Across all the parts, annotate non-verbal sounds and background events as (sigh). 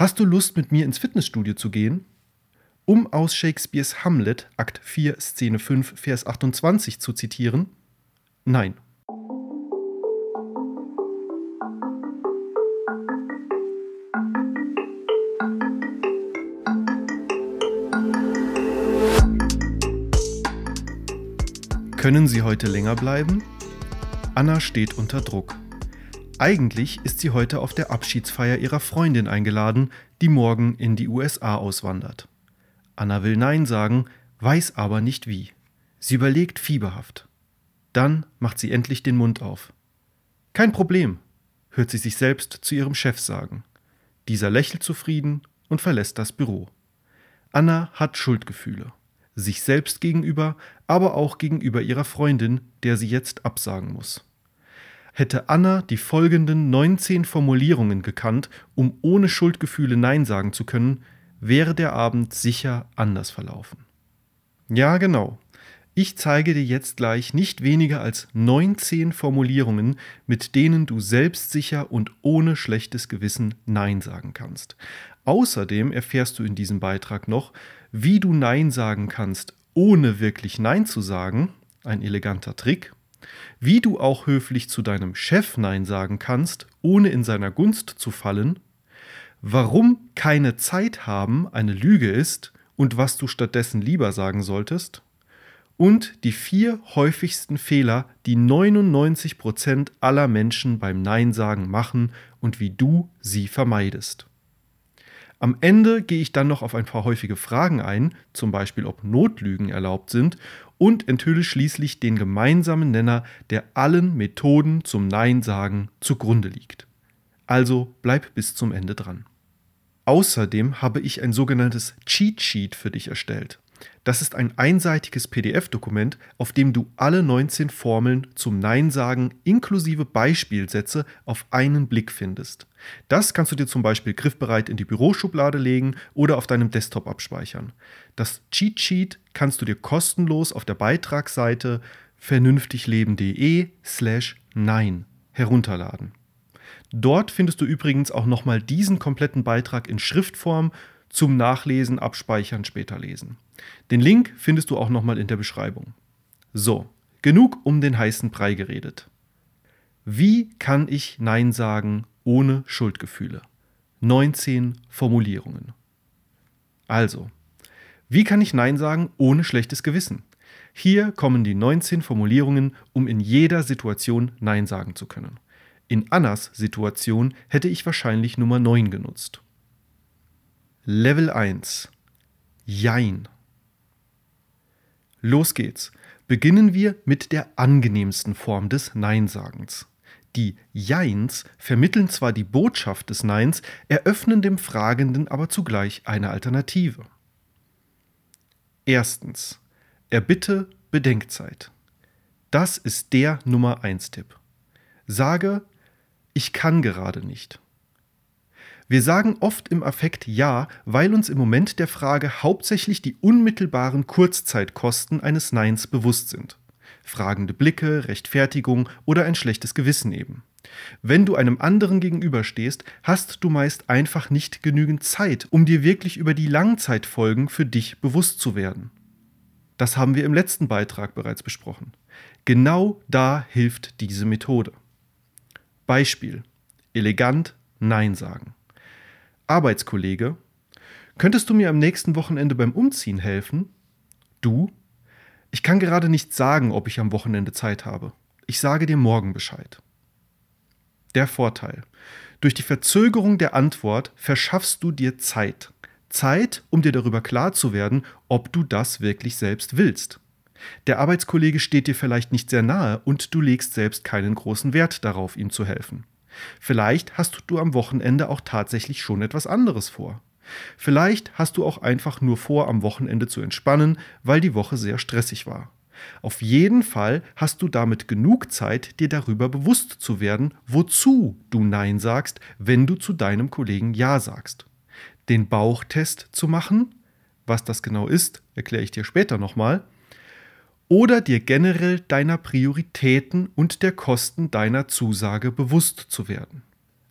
Hast du Lust, mit mir ins Fitnessstudio zu gehen? Um aus Shakespeares Hamlet, Akt 4, Szene 5, Vers 28 zu zitieren? Nein. Können Sie heute länger bleiben? Anna steht unter Druck. Eigentlich ist sie heute auf der Abschiedsfeier ihrer Freundin eingeladen, die morgen in die USA auswandert. Anna will Nein sagen, weiß aber nicht wie. Sie überlegt fieberhaft. Dann macht sie endlich den Mund auf. Kein Problem, hört sie sich selbst zu ihrem Chef sagen. Dieser lächelt zufrieden und verlässt das Büro. Anna hat Schuldgefühle. Sich selbst gegenüber, aber auch gegenüber ihrer Freundin, der sie jetzt absagen muss. Hätte Anna die folgenden 19 Formulierungen gekannt, um ohne Schuldgefühle Nein sagen zu können, wäre der Abend sicher anders verlaufen. Ja, genau. Ich zeige dir jetzt gleich nicht weniger als 19 Formulierungen, mit denen du selbstsicher und ohne schlechtes Gewissen Nein sagen kannst. Außerdem erfährst du in diesem Beitrag noch, wie du Nein sagen kannst, ohne wirklich Nein zu sagen, ein eleganter Trick, wie du auch höflich zu deinem Chef Nein sagen kannst, ohne in seiner Gunst zu fallen, warum keine Zeit haben eine Lüge ist und was du stattdessen lieber sagen solltest, und die vier häufigsten Fehler, die 99% aller Menschen beim Nein sagen machen und wie du sie vermeidest. Am Ende gehe ich dann noch auf ein paar häufige Fragen ein, zum Beispiel ob Notlügen erlaubt sind, und enthülle schließlich den gemeinsamen Nenner, der allen Methoden zum Nein sagen zugrunde liegt. Also bleib bis zum Ende dran. Außerdem habe ich ein sogenanntes Cheat Sheet für dich erstellt. Das ist ein einseitiges PDF-Dokument, auf dem du alle 19 Formeln zum Nein sagen inklusive Beispielsätze auf einen Blick findest. Das kannst du dir zum Beispiel griffbereit in die Büroschublade legen oder auf deinem Desktop abspeichern. Das Cheat Sheet kannst du dir kostenlos auf der Beitragsseite vernünftigleben.de slash nein herunterladen. Dort findest du übrigens auch nochmal diesen kompletten Beitrag in Schriftform zum Nachlesen, Abspeichern, später lesen. Den Link findest du auch nochmal in der Beschreibung. So, genug um den heißen Brei geredet. Wie kann ich Nein sagen ohne Schuldgefühle? 19 Formulierungen. Also, wie kann ich Nein sagen ohne schlechtes Gewissen? Hier kommen die 19 Formulierungen, um in jeder Situation Nein sagen zu können. In Annas Situation hätte ich wahrscheinlich Nummer 9 genutzt. Level 1. Jein. Los geht's. Beginnen wir mit der angenehmsten Form des Neinsagens. Die Jeins vermitteln zwar die Botschaft des Neins, eröffnen dem Fragenden aber zugleich eine Alternative. Erstens. Erbitte Bedenkzeit. Das ist der Nummer 1 Tipp. Sage, ich kann gerade nicht. Wir sagen oft im Affekt Ja, weil uns im Moment der Frage hauptsächlich die unmittelbaren Kurzzeitkosten eines Neins bewusst sind. Fragende Blicke, Rechtfertigung oder ein schlechtes Gewissen eben. Wenn du einem anderen gegenüberstehst, hast du meist einfach nicht genügend Zeit, um dir wirklich über die Langzeitfolgen für dich bewusst zu werden. Das haben wir im letzten Beitrag bereits besprochen. Genau da hilft diese Methode. Beispiel. Elegant Nein sagen. Arbeitskollege, könntest du mir am nächsten Wochenende beim Umziehen helfen? Du? Ich kann gerade nicht sagen, ob ich am Wochenende Zeit habe. Ich sage dir morgen Bescheid. Der Vorteil. Durch die Verzögerung der Antwort verschaffst du dir Zeit. Zeit, um dir darüber klar zu werden, ob du das wirklich selbst willst. Der Arbeitskollege steht dir vielleicht nicht sehr nahe und du legst selbst keinen großen Wert darauf, ihm zu helfen. Vielleicht hast du am Wochenende auch tatsächlich schon etwas anderes vor. Vielleicht hast du auch einfach nur vor, am Wochenende zu entspannen, weil die Woche sehr stressig war. Auf jeden Fall hast du damit genug Zeit, dir darüber bewusst zu werden, wozu du Nein sagst, wenn du zu deinem Kollegen Ja sagst. Den Bauchtest zu machen, was das genau ist, erkläre ich dir später nochmal, oder dir generell deiner Prioritäten und der Kosten deiner Zusage bewusst zu werden.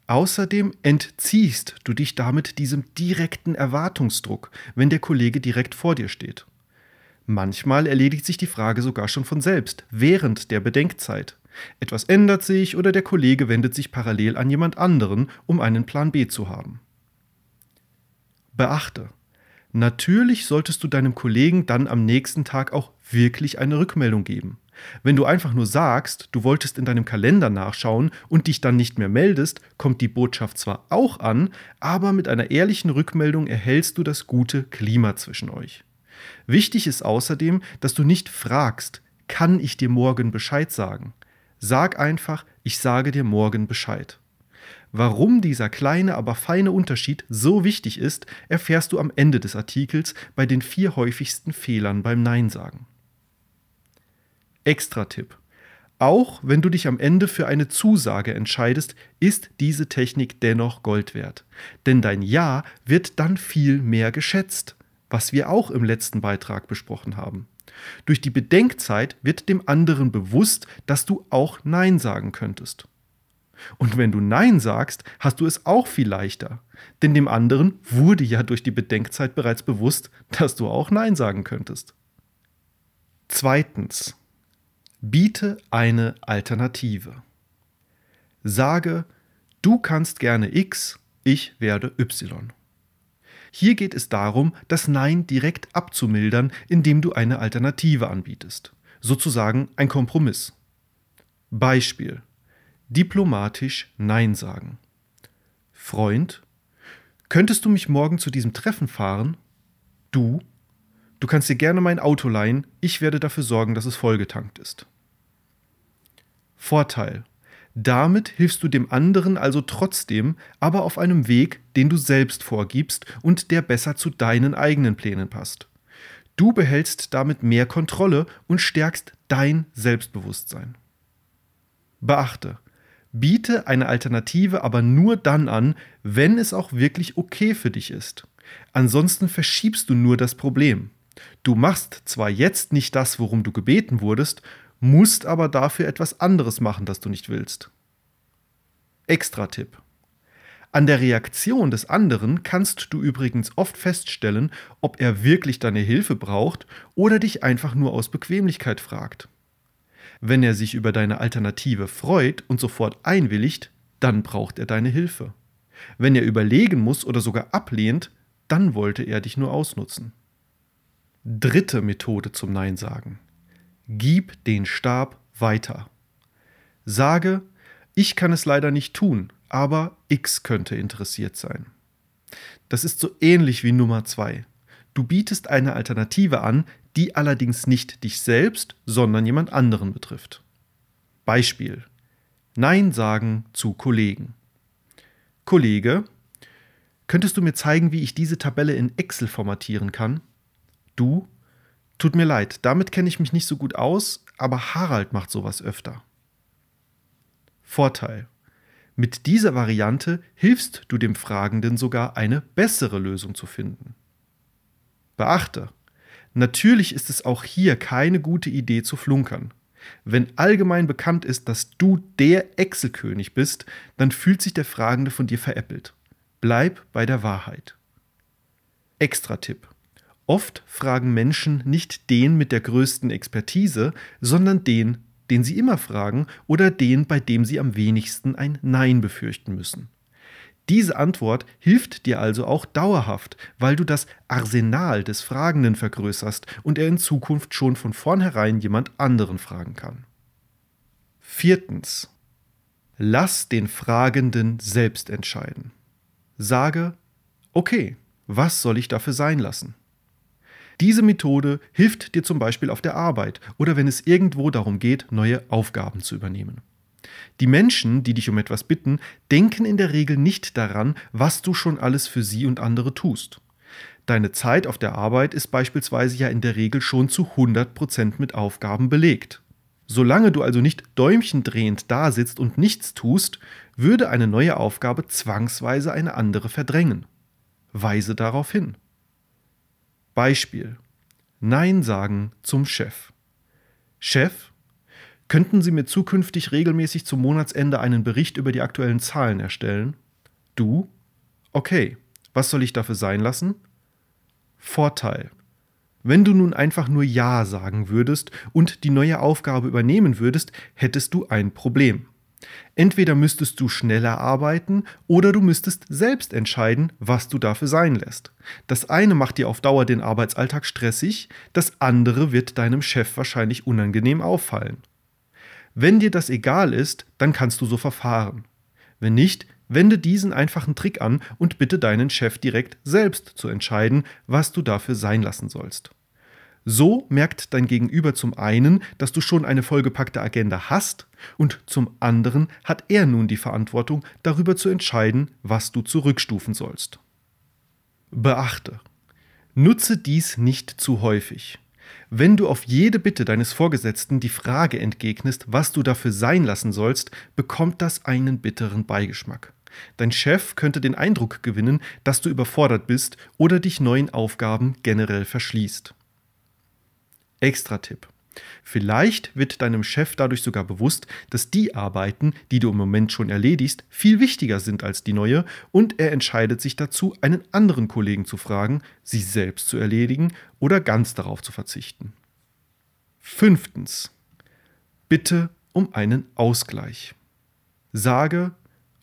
Außerdem entziehst du dich damit diesem direkten Erwartungsdruck, wenn der Kollege direkt vor dir steht. Manchmal erledigt sich die Frage sogar schon von selbst, während der Bedenkzeit. Etwas ändert sich oder der Kollege wendet sich parallel an jemand anderen, um einen Plan B zu haben. Beachte, natürlich solltest du deinem Kollegen dann am nächsten Tag auch wirklich eine Rückmeldung geben. Wenn du einfach nur sagst, du wolltest in deinem Kalender nachschauen und dich dann nicht mehr meldest, kommt die Botschaft zwar auch an, aber mit einer ehrlichen Rückmeldung erhältst du das gute Klima zwischen euch. Wichtig ist außerdem, dass du nicht fragst, kann ich dir morgen Bescheid sagen? Sag einfach, ich sage dir morgen Bescheid. Warum dieser kleine, aber feine Unterschied so wichtig ist, erfährst du am Ende des Artikels bei den vier häufigsten Fehlern beim Nein sagen. Extra-Tipp. Auch wenn du dich am Ende für eine Zusage entscheidest, ist diese Technik dennoch Gold wert. Denn dein Ja wird dann viel mehr geschätzt, was wir auch im letzten Beitrag besprochen haben. Durch die Bedenkzeit wird dem anderen bewusst, dass du auch Nein sagen könntest. Und wenn du Nein sagst, hast du es auch viel leichter. Denn dem anderen wurde ja durch die Bedenkzeit bereits bewusst, dass du auch Nein sagen könntest. Zweitens. Biete eine Alternative. Sage, du kannst gerne X, ich werde Y. Hier geht es darum, das Nein direkt abzumildern, indem du eine Alternative anbietest. Sozusagen ein Kompromiss. Beispiel. Diplomatisch Nein sagen. Freund, könntest du mich morgen zu diesem Treffen fahren? Du, du kannst dir gerne mein Auto leihen, ich werde dafür sorgen, dass es vollgetankt ist. Vorteil. Damit hilfst du dem anderen also trotzdem, aber auf einem Weg, den du selbst vorgibst und der besser zu deinen eigenen Plänen passt. Du behältst damit mehr Kontrolle und stärkst dein Selbstbewusstsein. Beachte, biete eine Alternative aber nur dann an, wenn es auch wirklich okay für dich ist. Ansonsten verschiebst du nur das Problem. Du machst zwar jetzt nicht das, worum du gebeten wurdest, musst aber dafür etwas anderes machen, das du nicht willst. Extra-Tipp. An der Reaktion des anderen kannst du übrigens oft feststellen, ob er wirklich deine Hilfe braucht oder dich einfach nur aus Bequemlichkeit fragt. Wenn er sich über deine Alternative freut und sofort einwilligt, dann braucht er deine Hilfe. Wenn er überlegen muss oder sogar ablehnt, dann wollte er dich nur ausnutzen. Dritte Methode zum Nein sagen. Gib den Stab weiter. Sage, ich kann es leider nicht tun, aber X könnte interessiert sein. Das ist so ähnlich wie Nummer 2. Du bietest eine Alternative an, die allerdings nicht dich selbst, sondern jemand anderen betrifft. Beispiel. Nein sagen zu Kollegen. Kollege, könntest du mir zeigen, wie ich diese Tabelle in Excel formatieren kann? Du, tut mir leid, damit kenne ich mich nicht so gut aus, aber Harald macht sowas öfter. Vorteil. Mit dieser Variante hilfst du dem Fragenden sogar eine bessere Lösung zu finden. Beachte, natürlich ist es auch hier keine gute Idee zu flunkern. Wenn allgemein bekannt ist, dass du der Excel-König bist, dann fühlt sich der Fragende von dir veräppelt. Bleib bei der Wahrheit. Extra-Tipp. Oft fragen Menschen nicht den mit der größten Expertise, sondern den den Sie immer fragen oder den, bei dem Sie am wenigsten ein Nein befürchten müssen. Diese Antwort hilft dir also auch dauerhaft, weil du das Arsenal des Fragenden vergrößerst und er in Zukunft schon von vornherein jemand anderen fragen kann. Viertens. Lass den Fragenden selbst entscheiden. Sage, okay, was soll ich dafür sein lassen? Diese Methode hilft dir zum Beispiel auf der Arbeit oder wenn es irgendwo darum geht, neue Aufgaben zu übernehmen. Die Menschen, die dich um etwas bitten, denken in der Regel nicht daran, was du schon alles für sie und andere tust. Deine Zeit auf der Arbeit ist beispielsweise ja in der Regel schon zu 100% mit Aufgaben belegt. Solange du also nicht däumchendrehend da sitzt und nichts tust, würde eine neue Aufgabe zwangsweise eine andere verdrängen. Weise darauf hin. Beispiel. Nein sagen zum Chef. Chef, Könnten Sie mir zukünftig regelmäßig zum Monatsende einen Bericht über die aktuellen Zahlen erstellen? Du? Okay. Was soll ich dafür sein lassen? Vorteil. Wenn du nun einfach nur Ja sagen würdest und die neue Aufgabe übernehmen würdest, hättest du ein Problem. Entweder müsstest du schneller arbeiten oder du müsstest selbst entscheiden, was du dafür sein lässt. Das eine macht dir auf Dauer den Arbeitsalltag stressig, das andere wird deinem Chef wahrscheinlich unangenehm auffallen. Wenn dir das egal ist, dann kannst du so verfahren. Wenn nicht, wende diesen einfachen Trick an und bitte deinen Chef direkt selbst zu entscheiden, was du dafür sein lassen sollst. So merkt dein Gegenüber zum einen, dass du schon eine vollgepackte Agenda hast und zum anderen hat er nun die Verantwortung, darüber zu entscheiden, was du zurückstufen sollst. Beachte, nutze dies nicht zu häufig. Wenn du auf jede Bitte deines Vorgesetzten die Frage entgegnest, was du dafür sein lassen sollst, bekommt das einen bitteren Beigeschmack. Dein Chef könnte den Eindruck gewinnen, dass du überfordert bist oder dich neuen Aufgaben generell verschließt. Extra-Tipp. Vielleicht wird deinem Chef dadurch sogar bewusst, dass die Arbeiten, die du im Moment schon erledigst, viel wichtiger sind als die neue und er entscheidet sich dazu, einen anderen Kollegen zu fragen, sie selbst zu erledigen oder ganz darauf zu verzichten. Fünftens. Bitte um einen Ausgleich. Sage,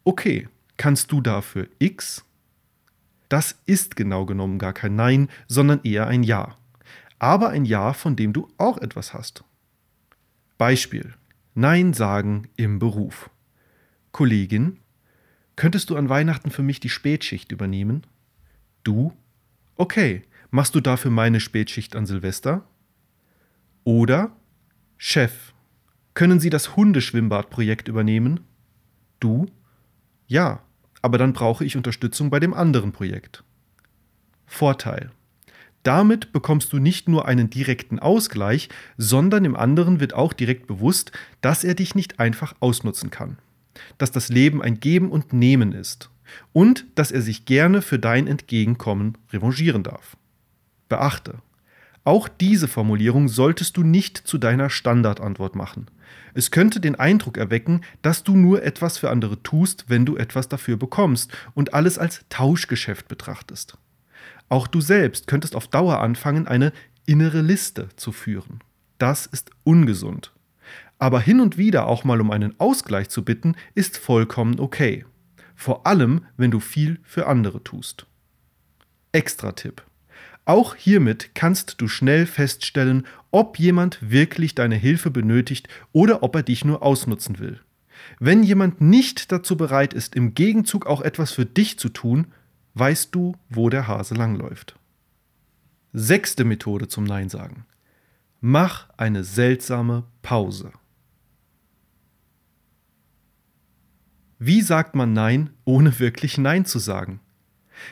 okay, kannst du dafür X? Das ist genau genommen gar kein Nein, sondern eher ein Ja aber ein Ja, von dem du auch etwas hast. Beispiel: Nein sagen im Beruf. Kollegin, könntest du an Weihnachten für mich die Spätschicht übernehmen? Du? Okay, machst du dafür meine Spätschicht an Silvester? Oder Chef, können Sie das Hundeschwimmbadprojekt übernehmen? Du? Ja, aber dann brauche ich Unterstützung bei dem anderen Projekt. Vorteil. Damit bekommst du nicht nur einen direkten Ausgleich, sondern im anderen wird auch direkt bewusst, dass er dich nicht einfach ausnutzen kann. Dass das Leben ein Geben und Nehmen ist. Und dass er sich gerne für dein Entgegenkommen revanchieren darf. Beachte, auch diese Formulierung solltest du nicht zu deiner Standardantwort machen. Es könnte den Eindruck erwecken, dass du nur etwas für andere tust, wenn du etwas dafür bekommst und alles als Tauschgeschäft betrachtest. Auch du selbst könntest auf Dauer anfangen, eine innere Liste zu führen. Das ist ungesund. Aber hin und wieder auch mal um einen Ausgleich zu bitten, ist vollkommen okay. Vor allem, wenn du viel für andere tust. Extra Tipp. Auch hiermit kannst du schnell feststellen, ob jemand wirklich deine Hilfe benötigt oder ob er dich nur ausnutzen will. Wenn jemand nicht dazu bereit ist, im Gegenzug auch etwas für dich zu tun, weißt du, wo der Hase langläuft. Sechste Methode zum Nein sagen. Mach eine seltsame Pause. Wie sagt man Nein, ohne wirklich Nein zu sagen?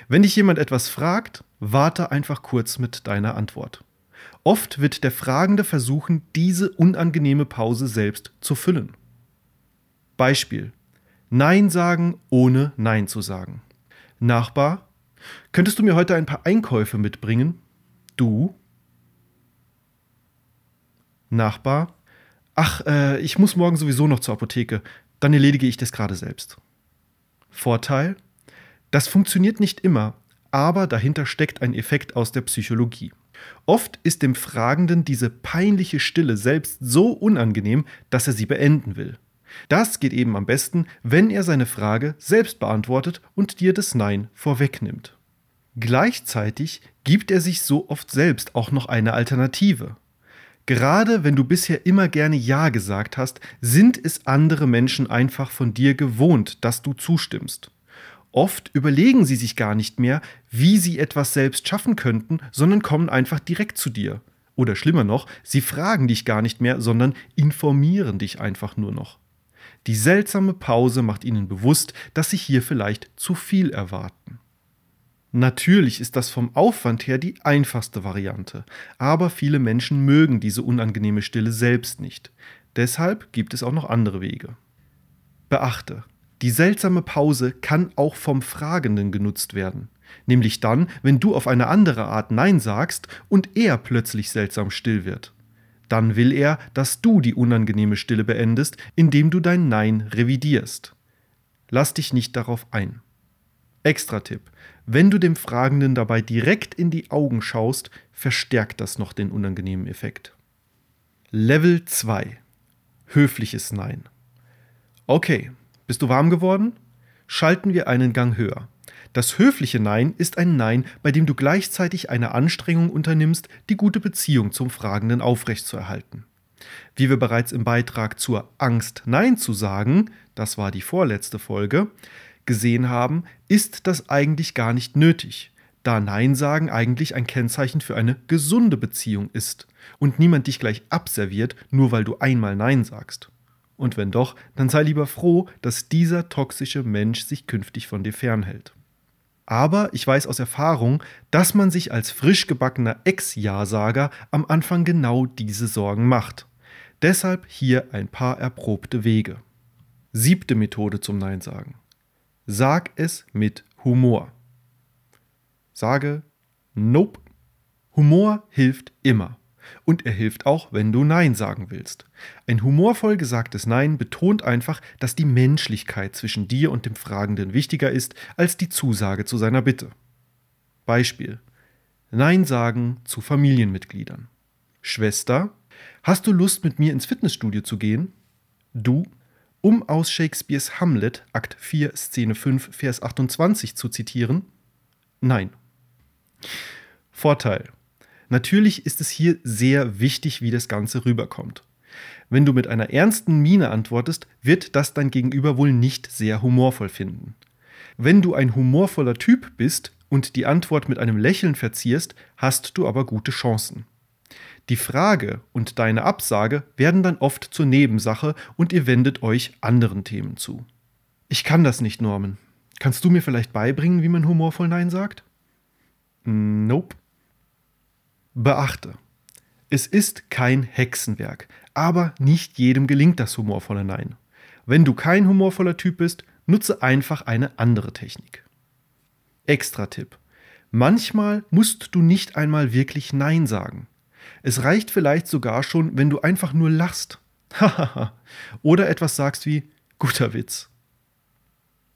Wenn dich jemand etwas fragt, warte einfach kurz mit deiner Antwort. Oft wird der Fragende versuchen, diese unangenehme Pause selbst zu füllen. Beispiel. Nein sagen, ohne Nein zu sagen. Nachbar, könntest du mir heute ein paar Einkäufe mitbringen? Du? Nachbar, ach, äh, ich muss morgen sowieso noch zur Apotheke, dann erledige ich das gerade selbst. Vorteil? Das funktioniert nicht immer, aber dahinter steckt ein Effekt aus der Psychologie. Oft ist dem Fragenden diese peinliche Stille selbst so unangenehm, dass er sie beenden will. Das geht eben am besten, wenn er seine Frage selbst beantwortet und dir das Nein vorwegnimmt. Gleichzeitig gibt er sich so oft selbst auch noch eine Alternative. Gerade wenn du bisher immer gerne Ja gesagt hast, sind es andere Menschen einfach von dir gewohnt, dass du zustimmst. Oft überlegen sie sich gar nicht mehr, wie sie etwas selbst schaffen könnten, sondern kommen einfach direkt zu dir. Oder schlimmer noch, sie fragen dich gar nicht mehr, sondern informieren dich einfach nur noch. Die seltsame Pause macht ihnen bewusst, dass sie hier vielleicht zu viel erwarten. Natürlich ist das vom Aufwand her die einfachste Variante, aber viele Menschen mögen diese unangenehme Stille selbst nicht. Deshalb gibt es auch noch andere Wege. Beachte, die seltsame Pause kann auch vom Fragenden genutzt werden, nämlich dann, wenn du auf eine andere Art Nein sagst und er plötzlich seltsam still wird. Dann will er, dass du die unangenehme Stille beendest, indem du dein Nein revidierst. Lass dich nicht darauf ein. Extra-Tipp. Wenn du dem Fragenden dabei direkt in die Augen schaust, verstärkt das noch den unangenehmen Effekt. Level 2. Höfliches Nein. Okay, bist du warm geworden? Schalten wir einen Gang höher. Das höfliche Nein ist ein Nein, bei dem du gleichzeitig eine Anstrengung unternimmst, die gute Beziehung zum Fragenden aufrechtzuerhalten. Wie wir bereits im Beitrag zur Angst, Nein zu sagen, das war die vorletzte Folge, gesehen haben, ist das eigentlich gar nicht nötig, da Nein sagen eigentlich ein Kennzeichen für eine gesunde Beziehung ist und niemand dich gleich abserviert, nur weil du einmal Nein sagst. Und wenn doch, dann sei lieber froh, dass dieser toxische Mensch sich künftig von dir fernhält. Aber ich weiß aus Erfahrung, dass man sich als frisch gebackener Ex-Ja-Sager am Anfang genau diese Sorgen macht. Deshalb hier ein paar erprobte Wege. Siebte Methode zum Nein sagen. Sag es mit Humor. Sage Nope. Humor hilft immer. Und er hilft auch, wenn du Nein sagen willst. Ein humorvoll gesagtes Nein betont einfach, dass die Menschlichkeit zwischen dir und dem Fragenden wichtiger ist als die Zusage zu seiner Bitte. Beispiel. Nein sagen zu Familienmitgliedern. Schwester, hast du Lust mit mir ins Fitnessstudio zu gehen? Du, um aus Shakespeares Hamlet, Akt 4, Szene 5, Vers 28 zu zitieren? Nein. Vorteil. Natürlich ist es hier sehr wichtig, wie das Ganze rüberkommt. Wenn du mit einer ernsten Miene antwortest, wird das dein Gegenüber wohl nicht sehr humorvoll finden. Wenn du ein humorvoller Typ bist und die Antwort mit einem Lächeln verzierst, hast du aber gute Chancen. Die Frage und deine Absage werden dann oft zur Nebensache und ihr wendet euch anderen Themen zu. Ich kann das nicht, Norman. Kannst du mir vielleicht beibringen, wie man humorvoll Nein sagt? Nope. Beachte, es ist kein Hexenwerk, aber nicht jedem gelingt das humorvolle Nein. Wenn du kein humorvoller Typ bist, nutze einfach eine andere Technik. Extra Tipp. Manchmal musst du nicht einmal wirklich Nein sagen. Es reicht vielleicht sogar schon, wenn du einfach nur lachst. Oder etwas sagst wie guter Witz.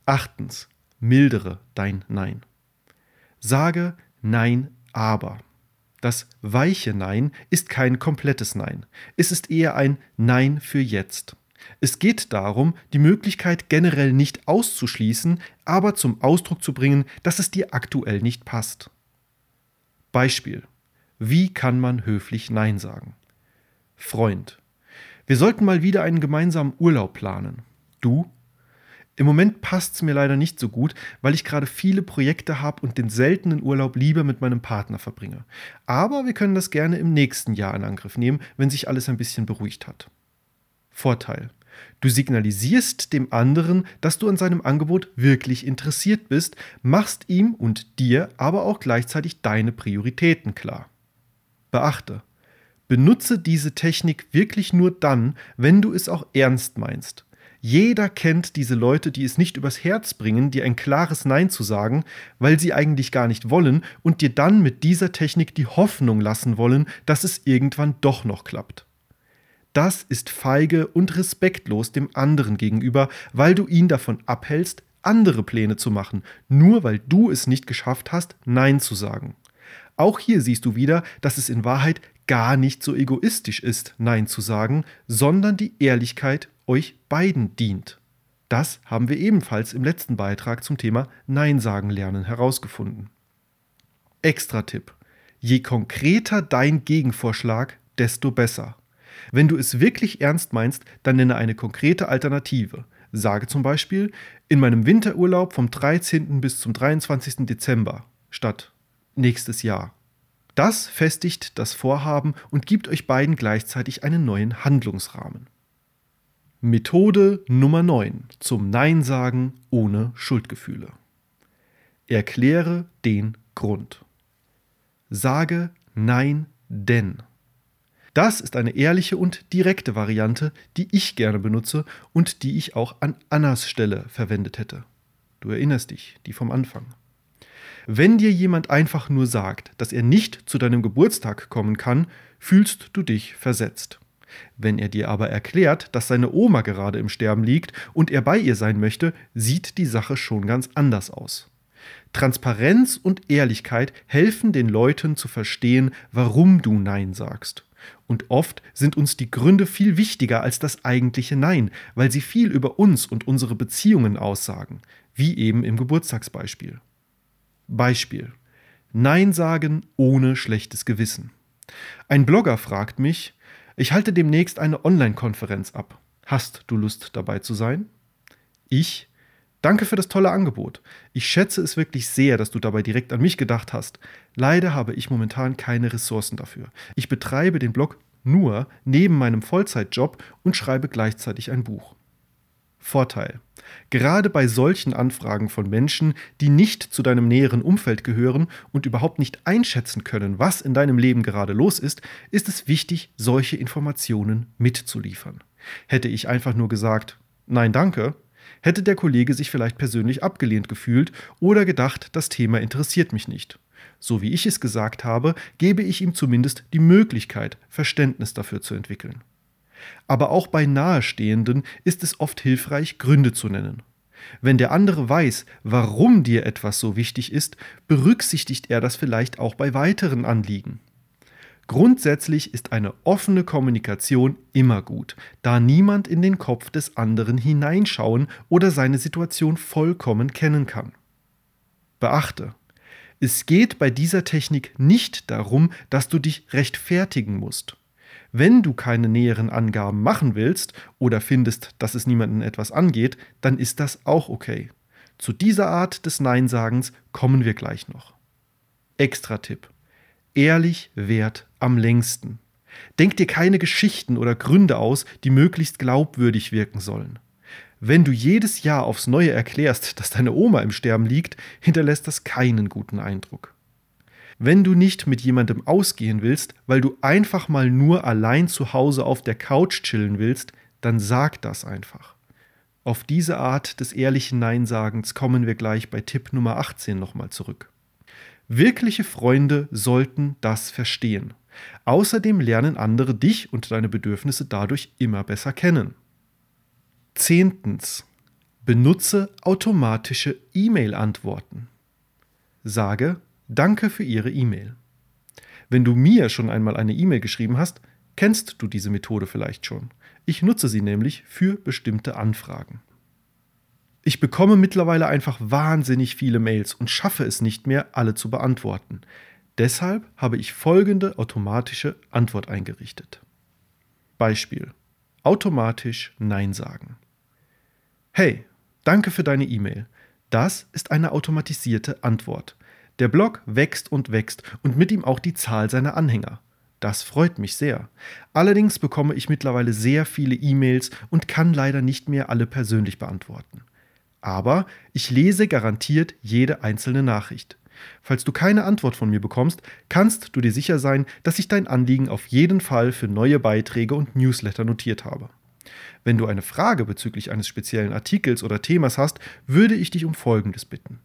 Achtens, mildere dein Nein. Sage Nein, aber. Das weiche Nein ist kein komplettes Nein. Es ist eher ein Nein für jetzt. Es geht darum, die Möglichkeit generell nicht auszuschließen, aber zum Ausdruck zu bringen, dass es dir aktuell nicht passt. Beispiel. Wie kann man höflich Nein sagen? Freund. Wir sollten mal wieder einen gemeinsamen Urlaub planen. Du? Im Moment passt es mir leider nicht so gut, weil ich gerade viele Projekte habe und den seltenen Urlaub lieber mit meinem Partner verbringe. Aber wir können das gerne im nächsten Jahr in Angriff nehmen, wenn sich alles ein bisschen beruhigt hat. Vorteil. Du signalisierst dem anderen, dass du an seinem Angebot wirklich interessiert bist, machst ihm und dir aber auch gleichzeitig deine Prioritäten klar. Beachte, benutze diese Technik wirklich nur dann, wenn du es auch ernst meinst. Jeder kennt diese Leute, die es nicht übers Herz bringen, dir ein klares Nein zu sagen, weil sie eigentlich gar nicht wollen und dir dann mit dieser Technik die Hoffnung lassen wollen, dass es irgendwann doch noch klappt. Das ist feige und respektlos dem anderen gegenüber, weil du ihn davon abhältst, andere Pläne zu machen, nur weil du es nicht geschafft hast, Nein zu sagen. Auch hier siehst du wieder, dass es in Wahrheit gar nicht so egoistisch ist, Nein zu sagen, sondern die Ehrlichkeit euch beiden dient. Das haben wir ebenfalls im letzten Beitrag zum Thema Nein sagen lernen herausgefunden. Extra Tipp. Je konkreter dein Gegenvorschlag, desto besser. Wenn du es wirklich ernst meinst, dann nenne eine konkrete Alternative. Sage zum Beispiel, in meinem Winterurlaub vom 13. bis zum 23. Dezember statt nächstes Jahr. Das festigt das Vorhaben und gibt euch beiden gleichzeitig einen neuen Handlungsrahmen. Methode Nummer 9 zum Nein sagen ohne Schuldgefühle. Erkläre den Grund. Sage Nein denn. Das ist eine ehrliche und direkte Variante, die ich gerne benutze und die ich auch an Annas Stelle verwendet hätte. Du erinnerst dich, die vom Anfang. Wenn dir jemand einfach nur sagt, dass er nicht zu deinem Geburtstag kommen kann, fühlst du dich versetzt. Wenn er dir aber erklärt, dass seine Oma gerade im Sterben liegt und er bei ihr sein möchte, sieht die Sache schon ganz anders aus. Transparenz und Ehrlichkeit helfen den Leuten zu verstehen, warum du Nein sagst. Und oft sind uns die Gründe viel wichtiger als das eigentliche Nein, weil sie viel über uns und unsere Beziehungen aussagen, wie eben im Geburtstagsbeispiel. Beispiel. Nein sagen ohne schlechtes Gewissen. Ein Blogger fragt mich, ich halte demnächst eine Online-Konferenz ab. Hast du Lust dabei zu sein? Ich, danke für das tolle Angebot. Ich schätze es wirklich sehr, dass du dabei direkt an mich gedacht hast. Leider habe ich momentan keine Ressourcen dafür. Ich betreibe den Blog nur neben meinem Vollzeitjob und schreibe gleichzeitig ein Buch. Vorteil. Gerade bei solchen Anfragen von Menschen, die nicht zu deinem näheren Umfeld gehören und überhaupt nicht einschätzen können, was in deinem Leben gerade los ist, ist es wichtig, solche Informationen mitzuliefern. Hätte ich einfach nur gesagt, nein danke, hätte der Kollege sich vielleicht persönlich abgelehnt gefühlt oder gedacht, das Thema interessiert mich nicht. So wie ich es gesagt habe, gebe ich ihm zumindest die Möglichkeit, Verständnis dafür zu entwickeln. Aber auch bei Nahestehenden ist es oft hilfreich, Gründe zu nennen. Wenn der andere weiß, warum dir etwas so wichtig ist, berücksichtigt er das vielleicht auch bei weiteren Anliegen. Grundsätzlich ist eine offene Kommunikation immer gut, da niemand in den Kopf des anderen hineinschauen oder seine Situation vollkommen kennen kann. Beachte, es geht bei dieser Technik nicht darum, dass du dich rechtfertigen musst. Wenn du keine näheren Angaben machen willst oder findest, dass es niemanden etwas angeht, dann ist das auch okay. Zu dieser Art des Neinsagens kommen wir gleich noch. Extra-Tipp. Ehrlich wert am längsten. Denk dir keine Geschichten oder Gründe aus, die möglichst glaubwürdig wirken sollen. Wenn du jedes Jahr aufs Neue erklärst, dass deine Oma im Sterben liegt, hinterlässt das keinen guten Eindruck. Wenn du nicht mit jemandem ausgehen willst, weil du einfach mal nur allein zu Hause auf der Couch chillen willst, dann sag das einfach. Auf diese Art des ehrlichen Neinsagens kommen wir gleich bei Tipp Nummer 18 nochmal zurück. Wirkliche Freunde sollten das verstehen. Außerdem lernen andere dich und deine Bedürfnisse dadurch immer besser kennen. Zehntens. Benutze automatische E-Mail-Antworten. Sage, Danke für Ihre E-Mail. Wenn du mir schon einmal eine E-Mail geschrieben hast, kennst du diese Methode vielleicht schon. Ich nutze sie nämlich für bestimmte Anfragen. Ich bekomme mittlerweile einfach wahnsinnig viele Mails und schaffe es nicht mehr, alle zu beantworten. Deshalb habe ich folgende automatische Antwort eingerichtet. Beispiel. Automatisch Nein sagen. Hey, danke für deine E-Mail. Das ist eine automatisierte Antwort. Der Blog wächst und wächst und mit ihm auch die Zahl seiner Anhänger. Das freut mich sehr. Allerdings bekomme ich mittlerweile sehr viele E-Mails und kann leider nicht mehr alle persönlich beantworten. Aber ich lese garantiert jede einzelne Nachricht. Falls du keine Antwort von mir bekommst, kannst du dir sicher sein, dass ich dein Anliegen auf jeden Fall für neue Beiträge und Newsletter notiert habe. Wenn du eine Frage bezüglich eines speziellen Artikels oder Themas hast, würde ich dich um Folgendes bitten.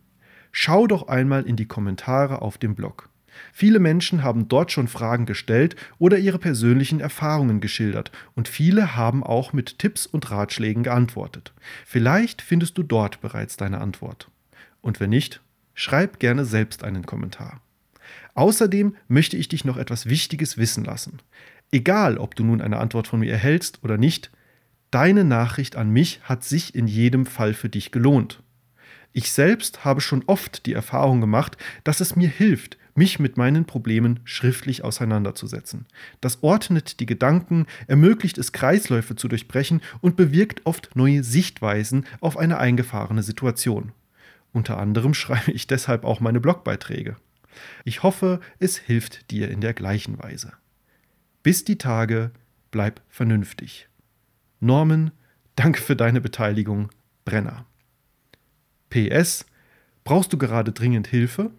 Schau doch einmal in die Kommentare auf dem Blog. Viele Menschen haben dort schon Fragen gestellt oder ihre persönlichen Erfahrungen geschildert und viele haben auch mit Tipps und Ratschlägen geantwortet. Vielleicht findest du dort bereits deine Antwort. Und wenn nicht, schreib gerne selbst einen Kommentar. Außerdem möchte ich dich noch etwas Wichtiges wissen lassen. Egal, ob du nun eine Antwort von mir erhältst oder nicht, deine Nachricht an mich hat sich in jedem Fall für dich gelohnt. Ich selbst habe schon oft die Erfahrung gemacht, dass es mir hilft, mich mit meinen Problemen schriftlich auseinanderzusetzen. Das ordnet die Gedanken, ermöglicht es Kreisläufe zu durchbrechen und bewirkt oft neue Sichtweisen auf eine eingefahrene Situation. Unter anderem (laughs) schreibe ich deshalb auch meine Blogbeiträge. Ich hoffe, es hilft dir in der gleichen Weise. Bis die Tage, bleib vernünftig. Norman, danke für deine Beteiligung, Brenner. PS, brauchst du gerade dringend Hilfe?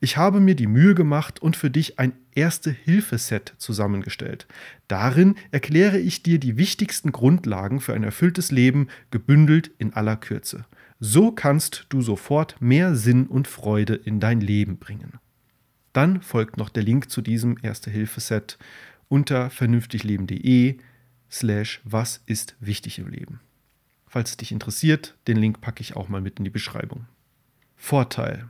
Ich habe mir die Mühe gemacht und für dich ein Erste-Hilfe-Set zusammengestellt. Darin erkläre ich dir die wichtigsten Grundlagen für ein erfülltes Leben, gebündelt in aller Kürze. So kannst du sofort mehr Sinn und Freude in dein Leben bringen. Dann folgt noch der Link zu diesem Erste-Hilfe-Set unter vernünftigleben.de slash was ist wichtig im Leben. Falls es dich interessiert, den Link packe ich auch mal mit in die Beschreibung. Vorteil.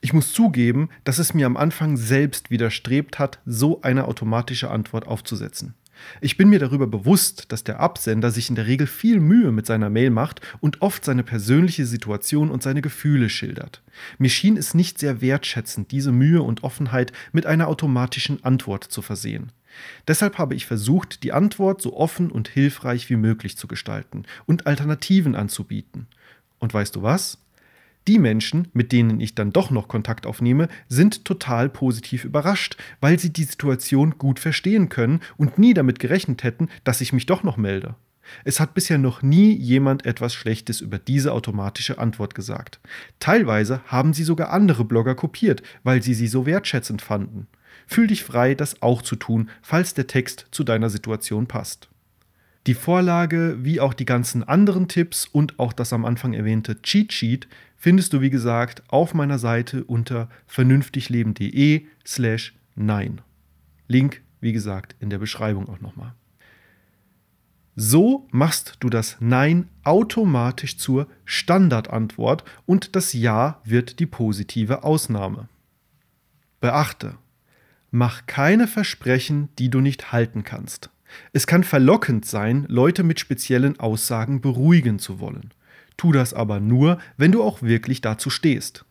Ich muss zugeben, dass es mir am Anfang selbst widerstrebt hat, so eine automatische Antwort aufzusetzen. Ich bin mir darüber bewusst, dass der Absender sich in der Regel viel Mühe mit seiner Mail macht und oft seine persönliche Situation und seine Gefühle schildert. Mir schien es nicht sehr wertschätzend, diese Mühe und Offenheit mit einer automatischen Antwort zu versehen. Deshalb habe ich versucht, die Antwort so offen und hilfreich wie möglich zu gestalten und Alternativen anzubieten. Und weißt du was? Die Menschen, mit denen ich dann doch noch Kontakt aufnehme, sind total positiv überrascht, weil sie die Situation gut verstehen können und nie damit gerechnet hätten, dass ich mich doch noch melde. Es hat bisher noch nie jemand etwas Schlechtes über diese automatische Antwort gesagt. Teilweise haben sie sogar andere Blogger kopiert, weil sie sie so wertschätzend fanden. Fühl dich frei, das auch zu tun, falls der Text zu deiner Situation passt. Die Vorlage wie auch die ganzen anderen Tipps und auch das am Anfang erwähnte Cheat Sheet findest du wie gesagt auf meiner Seite unter vernünftigleben.de slash nein. Link wie gesagt in der Beschreibung auch nochmal. So machst du das Nein automatisch zur Standardantwort und das Ja wird die positive Ausnahme. Beachte, mach keine Versprechen, die du nicht halten kannst. Es kann verlockend sein, Leute mit speziellen Aussagen beruhigen zu wollen. Tu das aber nur, wenn du auch wirklich dazu stehst.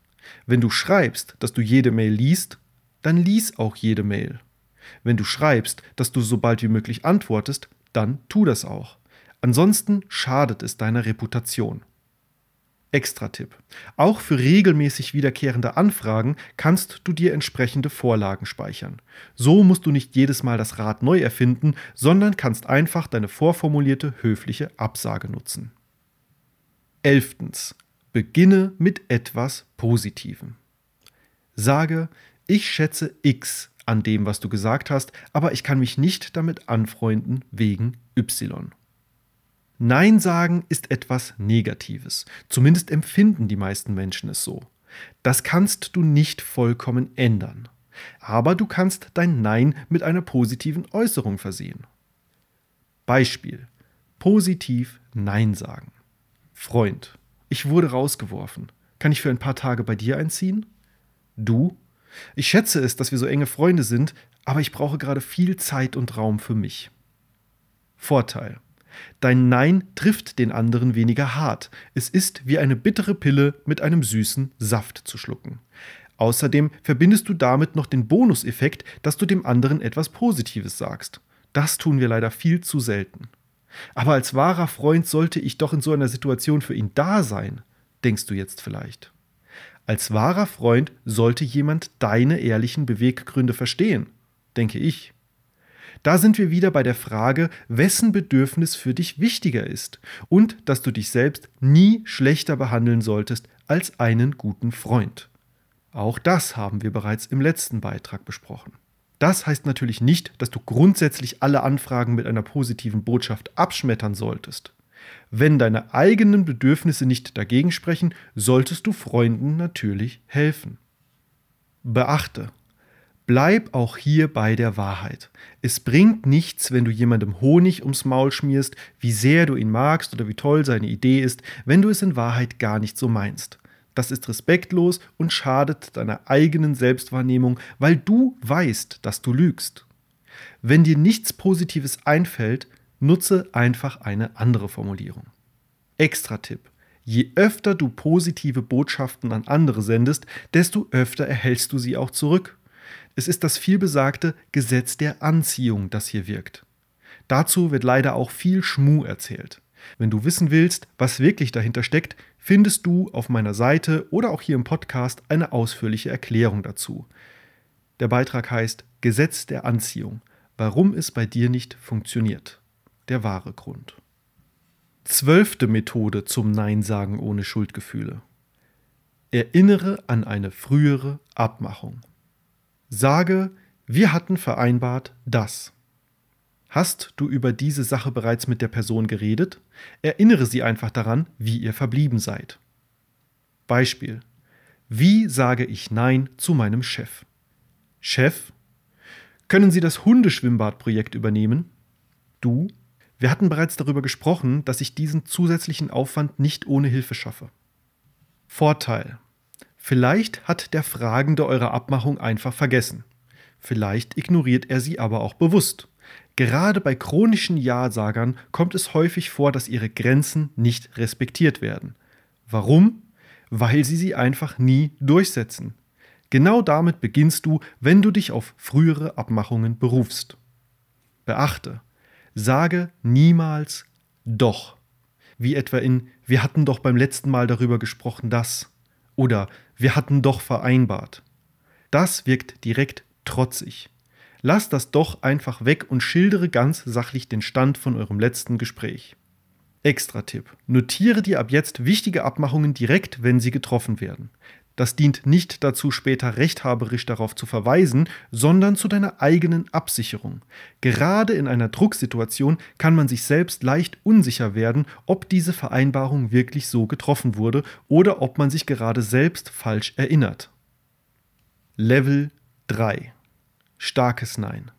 Wenn du schreibst, dass du jede Mail liest, dann lies auch jede Mail. Wenn du schreibst, dass du so bald wie möglich antwortest, dann tu das auch. Ansonsten schadet es deiner Reputation. Extra-Tipp. Auch für regelmäßig wiederkehrende Anfragen kannst du dir entsprechende Vorlagen speichern. So musst du nicht jedes Mal das Rad neu erfinden, sondern kannst einfach deine vorformulierte höfliche Absage nutzen. Elftens. Beginne mit etwas Positivem. Sage, ich schätze X an dem, was du gesagt hast, aber ich kann mich nicht damit anfreunden wegen Y. Nein sagen ist etwas Negatives. Zumindest empfinden die meisten Menschen es so. Das kannst du nicht vollkommen ändern. Aber du kannst dein Nein mit einer positiven Äußerung versehen. Beispiel. Positiv Nein sagen. Freund, ich wurde rausgeworfen. Kann ich für ein paar Tage bei dir einziehen? Du? Ich schätze es, dass wir so enge Freunde sind, aber ich brauche gerade viel Zeit und Raum für mich. Vorteil. Dein Nein trifft den anderen weniger hart. Es ist wie eine bittere Pille mit einem süßen Saft zu schlucken. Außerdem verbindest du damit noch den Bonuseffekt, dass du dem anderen etwas Positives sagst. Das tun wir leider viel zu selten. Aber als wahrer Freund sollte ich doch in so einer Situation für ihn da sein, denkst du jetzt vielleicht. Als wahrer Freund sollte jemand deine ehrlichen Beweggründe verstehen, denke ich. Da sind wir wieder bei der Frage, wessen Bedürfnis für dich wichtiger ist und dass du dich selbst nie schlechter behandeln solltest als einen guten Freund. Auch das haben wir bereits im letzten Beitrag besprochen. Das heißt natürlich nicht, dass du grundsätzlich alle Anfragen mit einer positiven Botschaft abschmettern solltest. Wenn deine eigenen Bedürfnisse nicht dagegen sprechen, solltest du Freunden natürlich helfen. Beachte, Bleib auch hier bei der Wahrheit. Es bringt nichts, wenn du jemandem Honig ums Maul schmierst, wie sehr du ihn magst oder wie toll seine Idee ist, wenn du es in Wahrheit gar nicht so meinst. Das ist respektlos und schadet deiner eigenen Selbstwahrnehmung, weil du weißt, dass du lügst. Wenn dir nichts Positives einfällt, nutze einfach eine andere Formulierung. Extra Tipp. Je öfter du positive Botschaften an andere sendest, desto öfter erhältst du sie auch zurück. Es ist das vielbesagte Gesetz der Anziehung, das hier wirkt. Dazu wird leider auch viel Schmuh erzählt. Wenn du wissen willst, was wirklich dahinter steckt, findest du auf meiner Seite oder auch hier im Podcast eine ausführliche Erklärung dazu. Der Beitrag heißt Gesetz der Anziehung, warum es bei dir nicht funktioniert. Der wahre Grund. Zwölfte Methode zum Nein sagen ohne Schuldgefühle. Erinnere an eine frühere Abmachung. Sage, wir hatten vereinbart das. Hast du über diese Sache bereits mit der Person geredet? Erinnere sie einfach daran, wie ihr verblieben seid. Beispiel. Wie sage ich Nein zu meinem Chef? Chef, können Sie das Hundeschwimmbadprojekt übernehmen? Du, wir hatten bereits darüber gesprochen, dass ich diesen zusätzlichen Aufwand nicht ohne Hilfe schaffe. Vorteil. Vielleicht hat der Fragende eure Abmachung einfach vergessen. Vielleicht ignoriert er sie aber auch bewusst. Gerade bei chronischen Ja-Sagern kommt es häufig vor, dass ihre Grenzen nicht respektiert werden. Warum? Weil sie sie einfach nie durchsetzen. Genau damit beginnst du, wenn du dich auf frühere Abmachungen berufst. Beachte, sage niemals doch. Wie etwa in Wir hatten doch beim letzten Mal darüber gesprochen, dass. Oder Wir hatten doch vereinbart. Das wirkt direkt trotzig. Lass das doch einfach weg und schildere ganz sachlich den Stand von eurem letzten Gespräch. Extra-Tipp. Notiere dir ab jetzt wichtige Abmachungen direkt, wenn sie getroffen werden. Das dient nicht dazu, später rechthaberisch darauf zu verweisen, sondern zu deiner eigenen Absicherung. Gerade in einer Drucksituation kann man sich selbst leicht unsicher werden, ob diese Vereinbarung wirklich so getroffen wurde oder ob man sich gerade selbst falsch erinnert. Level 3 Starkes Nein.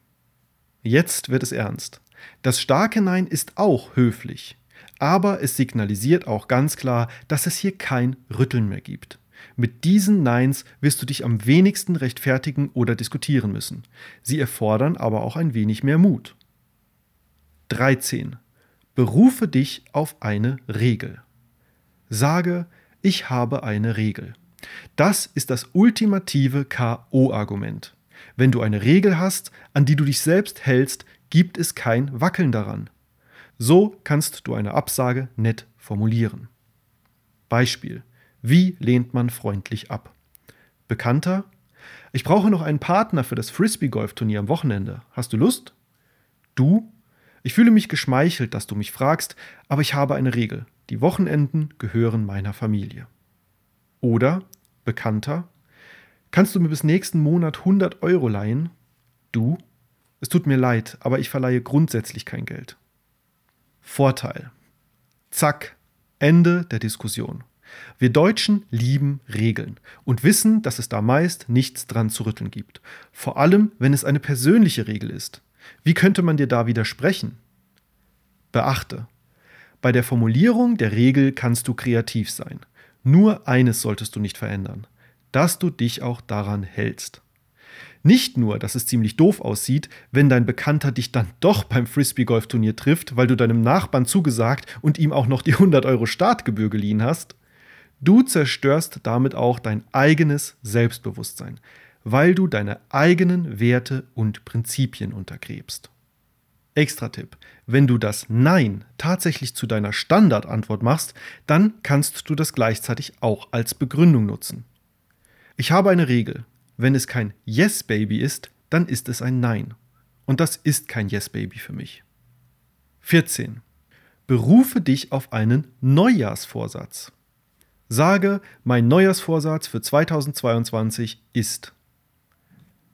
Jetzt wird es ernst. Das starke Nein ist auch höflich, aber es signalisiert auch ganz klar, dass es hier kein Rütteln mehr gibt. Mit diesen Neins wirst du dich am wenigsten rechtfertigen oder diskutieren müssen. Sie erfordern aber auch ein wenig mehr Mut. 13. Berufe dich auf eine Regel. Sage, ich habe eine Regel. Das ist das ultimative KO-Argument. Wenn du eine Regel hast, an die du dich selbst hältst, gibt es kein Wackeln daran. So kannst du eine Absage nett formulieren. Beispiel. Wie lehnt man freundlich ab? Bekannter? Ich brauche noch einen Partner für das Frisbee-Golf-Turnier am Wochenende. Hast du Lust? Du? Ich fühle mich geschmeichelt, dass du mich fragst, aber ich habe eine Regel. Die Wochenenden gehören meiner Familie. Oder Bekannter? Kannst du mir bis nächsten Monat 100 Euro leihen? Du? Es tut mir leid, aber ich verleihe grundsätzlich kein Geld. Vorteil. Zack. Ende der Diskussion. Wir Deutschen lieben Regeln und wissen, dass es da meist nichts dran zu rütteln gibt. Vor allem, wenn es eine persönliche Regel ist. Wie könnte man dir da widersprechen? Beachte, bei der Formulierung der Regel kannst du kreativ sein. Nur eines solltest du nicht verändern, dass du dich auch daran hältst. Nicht nur, dass es ziemlich doof aussieht, wenn dein Bekannter dich dann doch beim Frisbee-Golf-Turnier trifft, weil du deinem Nachbarn zugesagt und ihm auch noch die 100 Euro Startgebühr geliehen hast. Du zerstörst damit auch dein eigenes Selbstbewusstsein, weil du deine eigenen Werte und Prinzipien untergräbst. Extra-Tipp: Wenn du das Nein tatsächlich zu deiner Standardantwort machst, dann kannst du das gleichzeitig auch als Begründung nutzen. Ich habe eine Regel. Wenn es kein Yes Baby ist, dann ist es ein Nein. Und das ist kein Yes Baby für mich. 14. Berufe dich auf einen Neujahrsvorsatz. Sage, mein Neujahrsvorsatz für 2022 ist.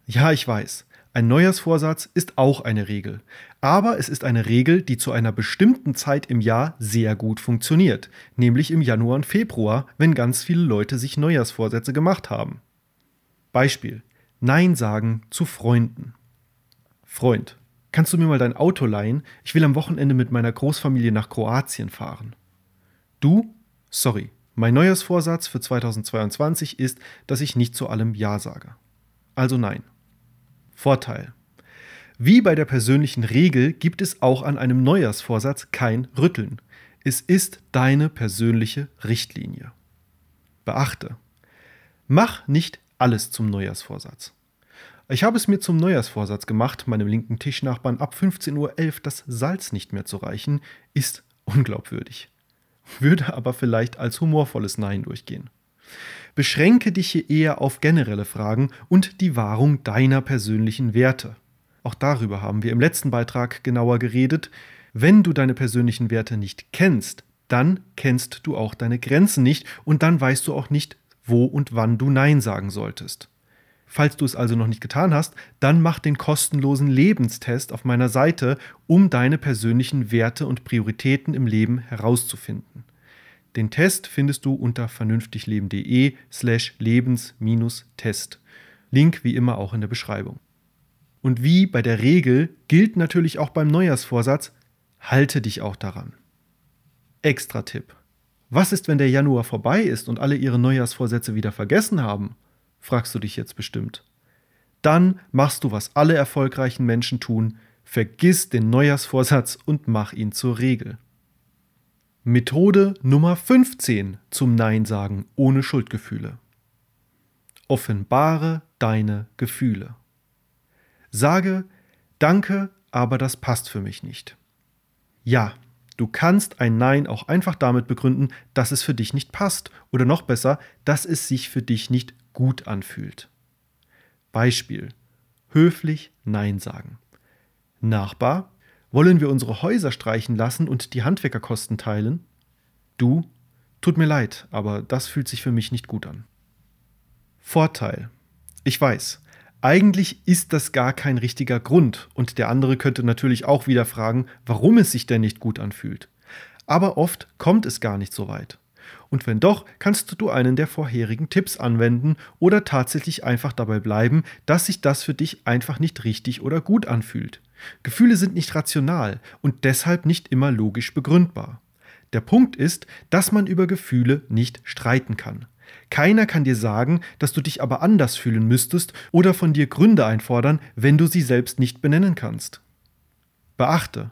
Ja, ich weiß, ein Neujahrsvorsatz ist auch eine Regel. Aber es ist eine Regel, die zu einer bestimmten Zeit im Jahr sehr gut funktioniert, nämlich im Januar und Februar, wenn ganz viele Leute sich Neujahrsvorsätze gemacht haben. Beispiel: Nein sagen zu Freunden. Freund, kannst du mir mal dein Auto leihen? Ich will am Wochenende mit meiner Großfamilie nach Kroatien fahren. Du? Sorry, mein Neujahrsvorsatz für 2022 ist, dass ich nicht zu allem Ja sage. Also nein. Vorteil. Wie bei der persönlichen Regel gibt es auch an einem Neujahrsvorsatz kein Rütteln. Es ist deine persönliche Richtlinie. Beachte. Mach nicht alles zum Neujahrsvorsatz. Ich habe es mir zum Neujahrsvorsatz gemacht, meinem linken Tischnachbarn ab 15.11 Uhr das Salz nicht mehr zu reichen, ist unglaubwürdig würde aber vielleicht als humorvolles Nein durchgehen. Beschränke dich hier eher auf generelle Fragen und die Wahrung deiner persönlichen Werte. Auch darüber haben wir im letzten Beitrag genauer geredet. Wenn du deine persönlichen Werte nicht kennst, dann kennst du auch deine Grenzen nicht und dann weißt du auch nicht, wo und wann du Nein sagen solltest. Falls du es also noch nicht getan hast, dann mach den kostenlosen Lebenstest auf meiner Seite, um deine persönlichen Werte und Prioritäten im Leben herauszufinden. Den Test findest du unter vernünftigleben.de slash lebens-test. Link wie immer auch in der Beschreibung. Und wie bei der Regel gilt natürlich auch beim Neujahrsvorsatz, halte dich auch daran. Extra Tipp. Was ist, wenn der Januar vorbei ist und alle ihre Neujahrsvorsätze wieder vergessen haben? Fragst du dich jetzt bestimmt. Dann machst du, was alle erfolgreichen Menschen tun, vergiss den Neujahrsvorsatz und mach ihn zur Regel. Methode Nummer 15 zum Nein sagen ohne Schuldgefühle. Offenbare deine Gefühle. Sage, danke, aber das passt für mich nicht. Ja, du kannst ein Nein auch einfach damit begründen, dass es für dich nicht passt oder noch besser, dass es sich für dich nicht gut anfühlt. Beispiel. Höflich Nein sagen. Nachbar, wollen wir unsere Häuser streichen lassen und die Handwerkerkosten teilen? Du, tut mir leid, aber das fühlt sich für mich nicht gut an. Vorteil. Ich weiß, eigentlich ist das gar kein richtiger Grund und der andere könnte natürlich auch wieder fragen, warum es sich denn nicht gut anfühlt. Aber oft kommt es gar nicht so weit. Und wenn doch, kannst du einen der vorherigen Tipps anwenden oder tatsächlich einfach dabei bleiben, dass sich das für dich einfach nicht richtig oder gut anfühlt. Gefühle sind nicht rational und deshalb nicht immer logisch begründbar. Der Punkt ist, dass man über Gefühle nicht streiten kann. Keiner kann dir sagen, dass du dich aber anders fühlen müsstest oder von dir Gründe einfordern, wenn du sie selbst nicht benennen kannst. Beachte,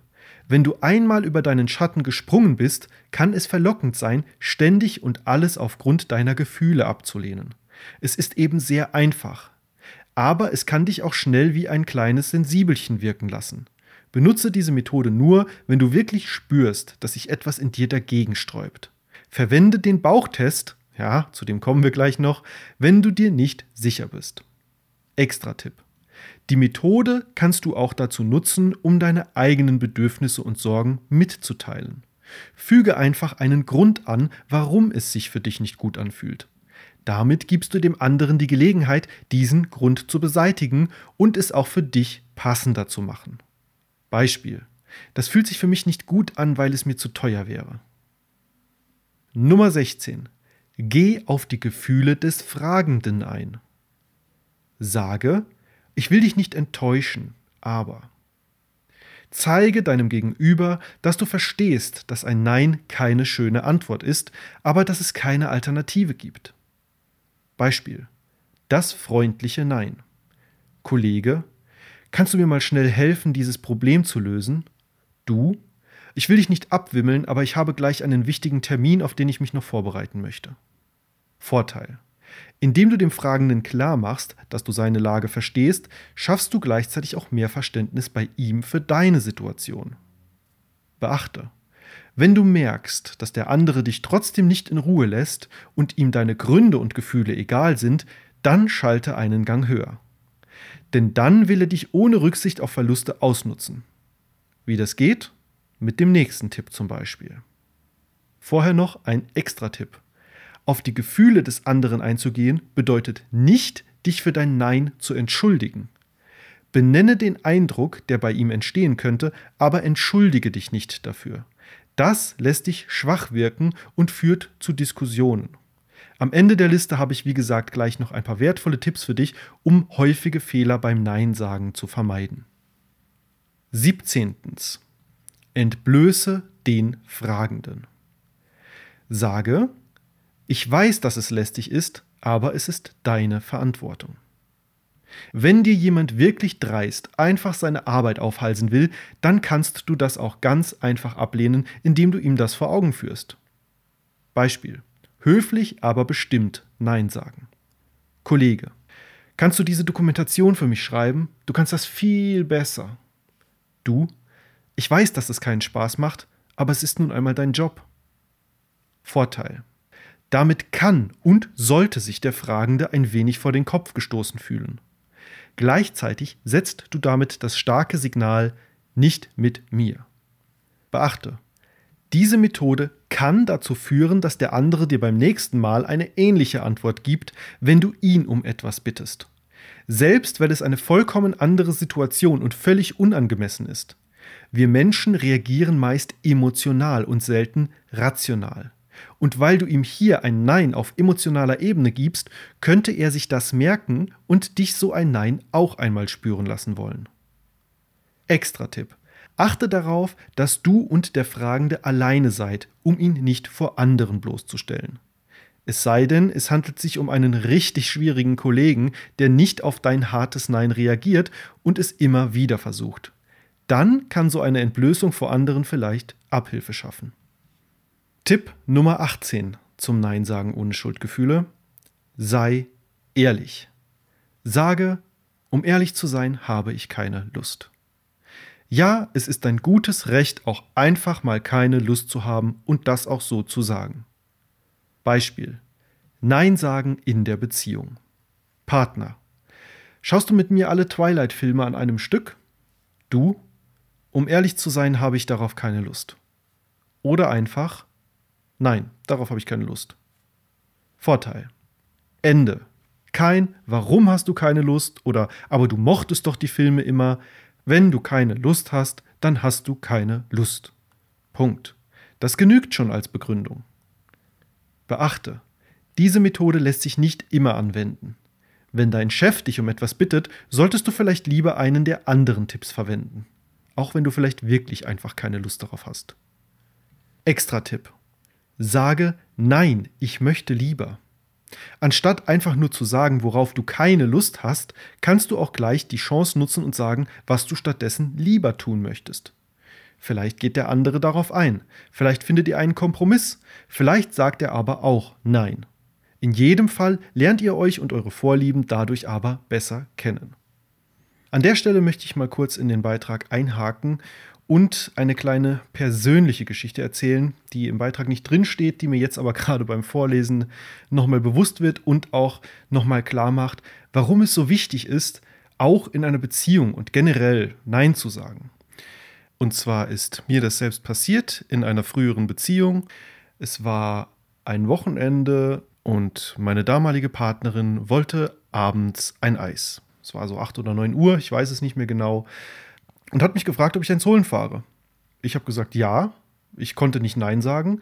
wenn du einmal über deinen Schatten gesprungen bist, kann es verlockend sein, ständig und alles aufgrund deiner Gefühle abzulehnen. Es ist eben sehr einfach. Aber es kann dich auch schnell wie ein kleines Sensibelchen wirken lassen. Benutze diese Methode nur, wenn du wirklich spürst, dass sich etwas in dir dagegen sträubt. Verwende den Bauchtest ja, zu dem kommen wir gleich noch, wenn du dir nicht sicher bist. Extra Tipp. Die Methode kannst du auch dazu nutzen, um deine eigenen Bedürfnisse und Sorgen mitzuteilen. Füge einfach einen Grund an, warum es sich für dich nicht gut anfühlt. Damit gibst du dem anderen die Gelegenheit, diesen Grund zu beseitigen und es auch für dich passender zu machen. Beispiel. Das fühlt sich für mich nicht gut an, weil es mir zu teuer wäre. Nummer 16. Geh auf die Gefühle des Fragenden ein. Sage, ich will dich nicht enttäuschen, aber. Zeige deinem Gegenüber, dass du verstehst, dass ein Nein keine schöne Antwort ist, aber dass es keine Alternative gibt. Beispiel. Das freundliche Nein. Kollege, kannst du mir mal schnell helfen, dieses Problem zu lösen? Du, ich will dich nicht abwimmeln, aber ich habe gleich einen wichtigen Termin, auf den ich mich noch vorbereiten möchte. Vorteil. Indem du dem Fragenden klar machst, dass du seine Lage verstehst, schaffst du gleichzeitig auch mehr Verständnis bei ihm für deine Situation. Beachte, wenn du merkst, dass der andere dich trotzdem nicht in Ruhe lässt und ihm deine Gründe und Gefühle egal sind, dann schalte einen Gang höher. Denn dann will er dich ohne Rücksicht auf Verluste ausnutzen. Wie das geht? Mit dem nächsten Tipp zum Beispiel. Vorher noch ein Extra-Tipp. Auf die Gefühle des anderen einzugehen bedeutet nicht, dich für dein Nein zu entschuldigen. Benenne den Eindruck, der bei ihm entstehen könnte, aber entschuldige dich nicht dafür. Das lässt dich schwach wirken und führt zu Diskussionen. Am Ende der Liste habe ich, wie gesagt, gleich noch ein paar wertvolle Tipps für dich, um häufige Fehler beim Nein sagen zu vermeiden. 17. Entblöße den Fragenden. Sage, ich weiß, dass es lästig ist, aber es ist deine Verantwortung. Wenn dir jemand wirklich dreist einfach seine Arbeit aufhalsen will, dann kannst du das auch ganz einfach ablehnen, indem du ihm das vor Augen führst. Beispiel. Höflich, aber bestimmt Nein sagen. Kollege, kannst du diese Dokumentation für mich schreiben? Du kannst das viel besser. Du, ich weiß, dass es keinen Spaß macht, aber es ist nun einmal dein Job. Vorteil. Damit kann und sollte sich der Fragende ein wenig vor den Kopf gestoßen fühlen. Gleichzeitig setzt du damit das starke Signal nicht mit mir. Beachte, diese Methode kann dazu führen, dass der andere dir beim nächsten Mal eine ähnliche Antwort gibt, wenn du ihn um etwas bittest. Selbst wenn es eine vollkommen andere Situation und völlig unangemessen ist. Wir Menschen reagieren meist emotional und selten rational. Und weil du ihm hier ein Nein auf emotionaler Ebene gibst, könnte er sich das merken und dich so ein Nein auch einmal spüren lassen wollen. Extra Tipp. Achte darauf, dass du und der Fragende alleine seid, um ihn nicht vor anderen bloßzustellen. Es sei denn, es handelt sich um einen richtig schwierigen Kollegen, der nicht auf dein hartes Nein reagiert und es immer wieder versucht. Dann kann so eine Entblößung vor anderen vielleicht Abhilfe schaffen. Tipp Nummer 18 zum Nein sagen ohne Schuldgefühle. Sei ehrlich. Sage, um ehrlich zu sein, habe ich keine Lust. Ja, es ist dein gutes Recht, auch einfach mal keine Lust zu haben und das auch so zu sagen. Beispiel. Nein sagen in der Beziehung. Partner. Schaust du mit mir alle Twilight-Filme an einem Stück? Du? Um ehrlich zu sein, habe ich darauf keine Lust. Oder einfach, nein, darauf habe ich keine Lust. Vorteil. Ende. Kein Warum hast du keine Lust oder aber du mochtest doch die Filme immer. Wenn du keine Lust hast, dann hast du keine Lust. Punkt. Das genügt schon als Begründung. Beachte, diese Methode lässt sich nicht immer anwenden. Wenn dein Chef dich um etwas bittet, solltest du vielleicht lieber einen der anderen Tipps verwenden. Auch wenn du vielleicht wirklich einfach keine Lust darauf hast. Extra Tipp. Sage Nein, ich möchte lieber. Anstatt einfach nur zu sagen, worauf du keine Lust hast, kannst du auch gleich die Chance nutzen und sagen, was du stattdessen lieber tun möchtest. Vielleicht geht der andere darauf ein, vielleicht findet ihr einen Kompromiss, vielleicht sagt er aber auch Nein. In jedem Fall lernt ihr euch und eure Vorlieben dadurch aber besser kennen. An der Stelle möchte ich mal kurz in den Beitrag einhaken und eine kleine persönliche Geschichte erzählen, die im Beitrag nicht drinsteht, die mir jetzt aber (laughs) gerade beim Vorlesen nochmal bewusst wird und auch nochmal klar macht, warum es so wichtig ist, auch in einer Beziehung und generell Nein zu sagen. Und zwar ist mir das selbst passiert in einer früheren Beziehung. Es war ein Wochenende und meine damalige Partnerin wollte abends ein Eis. Es war so 8 oder 9 Uhr, ich weiß es nicht mehr genau und hat mich gefragt, ob ich eins holen fahre. Ich habe gesagt, ja. Ich konnte nicht Nein sagen.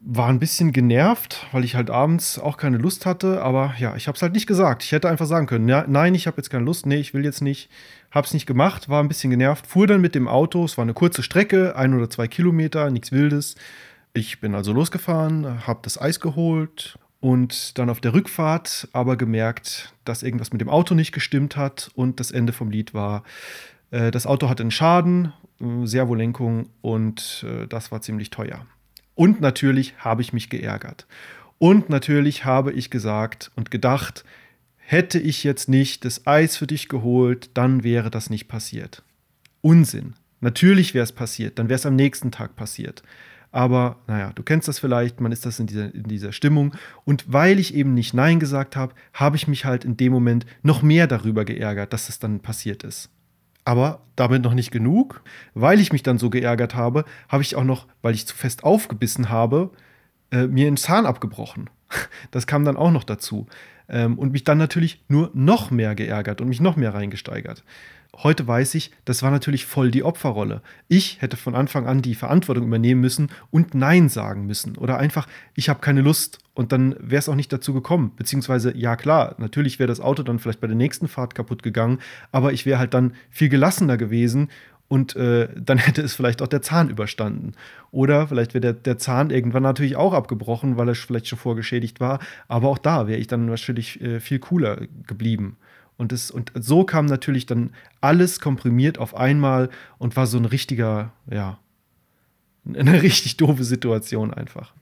War ein bisschen genervt, weil ich halt abends auch keine Lust hatte. Aber ja, ich habe es halt nicht gesagt. Ich hätte einfach sagen können, ja, nein, ich habe jetzt keine Lust. Nee, ich will jetzt nicht. Habe es nicht gemacht, war ein bisschen genervt. Fuhr dann mit dem Auto. Es war eine kurze Strecke, ein oder zwei Kilometer, nichts Wildes. Ich bin also losgefahren, habe das Eis geholt und dann auf der Rückfahrt aber gemerkt, dass irgendwas mit dem Auto nicht gestimmt hat und das Ende vom Lied war, das Auto hatte einen Schaden, äh, Servolenkung und äh, das war ziemlich teuer. Und natürlich habe ich mich geärgert. Und natürlich habe ich gesagt und gedacht, hätte ich jetzt nicht das Eis für dich geholt, dann wäre das nicht passiert. Unsinn. Natürlich wäre es passiert, dann wäre es am nächsten Tag passiert. Aber naja, du kennst das vielleicht, man ist das in dieser, in dieser Stimmung. Und weil ich eben nicht Nein gesagt habe, habe ich mich halt in dem Moment noch mehr darüber geärgert, dass es dann passiert ist. Aber damit noch nicht genug. Weil ich mich dann so geärgert habe, habe ich auch noch, weil ich zu fest aufgebissen habe, äh, mir einen Zahn abgebrochen. (laughs) Das kam dann auch noch dazu. Ähm, und mich dann natürlich nur noch mehr geärgert und mich noch mehr reingesteigert. Heute weiß ich, das war natürlich voll die Opferrolle. Ich hätte von Anfang an die Verantwortung übernehmen müssen und Nein sagen müssen. Oder einfach, ich habe keine Lust. Und dann wäre es auch nicht dazu gekommen. Beziehungsweise, ja klar, natürlich wäre das Auto dann vielleicht bei der nächsten Fahrt kaputt gegangen, aber ich wäre halt dann viel gelassener gewesen und äh, dann (laughs) hätte es vielleicht auch der Zahn überstanden. Oder vielleicht wäre der, der Zahn irgendwann natürlich auch abgebrochen, weil er vielleicht schon vorgeschädigt war. Aber auch da wäre ich dann natürlich äh, viel cooler geblieben. Und, das, und so kam natürlich dann alles komprimiert auf einmal und war so ein richtiger, ja, eine (laughs) richtig doofe Situation einfach.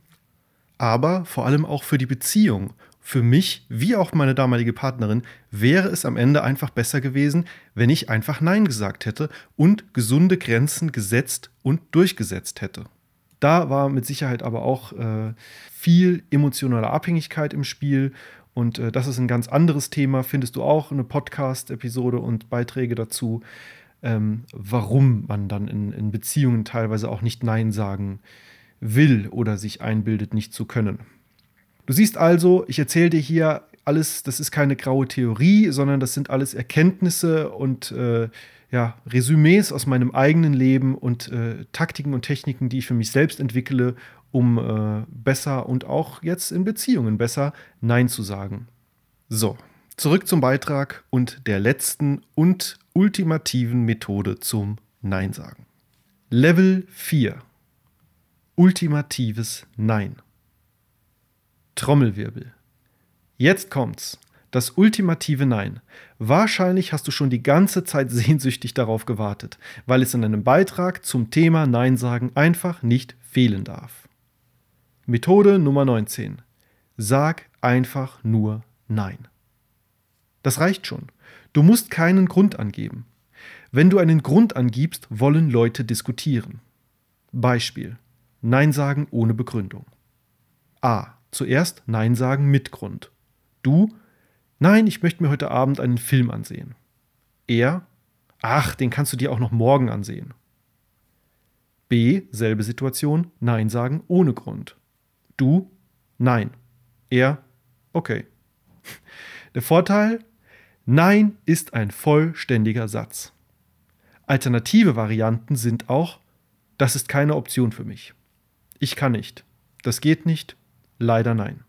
Aber vor allem auch für die Beziehung, für mich wie auch meine damalige Partnerin, wäre es am Ende einfach besser gewesen, wenn ich einfach Nein gesagt hätte und gesunde Grenzen gesetzt und durchgesetzt hätte. Da war mit Sicherheit aber auch äh, viel emotionale Abhängigkeit im Spiel und äh, das ist ein ganz anderes Thema. Findest du auch eine Podcast-Episode und Beiträge dazu, ähm, warum man dann in, in Beziehungen teilweise auch nicht Nein sagen will oder sich einbildet, nicht zu können. Du siehst also, ich erzähle dir hier alles, das ist keine graue Theorie, sondern das sind alles Erkenntnisse und äh, ja, Resümees aus meinem eigenen Leben und äh, Taktiken und Techniken, die ich für mich selbst entwickle, um äh, besser und auch jetzt in Beziehungen besser Nein zu sagen. So, zurück zum Beitrag und der letzten und ultimativen Methode zum Nein sagen. Level 4. Ultimatives Nein. Trommelwirbel. Jetzt kommt's. Das ultimative Nein. Wahrscheinlich hast du schon die ganze Zeit (laughs) sehnsüchtig darauf gewartet, weil es in einem Beitrag zum Thema Nein sagen einfach nicht fehlen darf. Methode Nummer 19. Sag einfach nur Nein. Das reicht schon. Du musst keinen Grund angeben. Wenn du einen Grund angibst, wollen Leute diskutieren. Beispiel. Nein sagen ohne Begründung. A. Zuerst Nein sagen mit Grund. Du, nein, ich möchte mir heute Abend einen Film ansehen. Er, ach, den kannst du dir auch noch morgen ansehen. B, selbe Situation, Nein sagen ohne Grund. Du, nein. Er, okay. Der Vorteil, Nein ist ein vollständiger Satz. Alternative Varianten sind auch, das ist keine Option für mich. Ich kann nicht. Das geht nicht. Leider nein.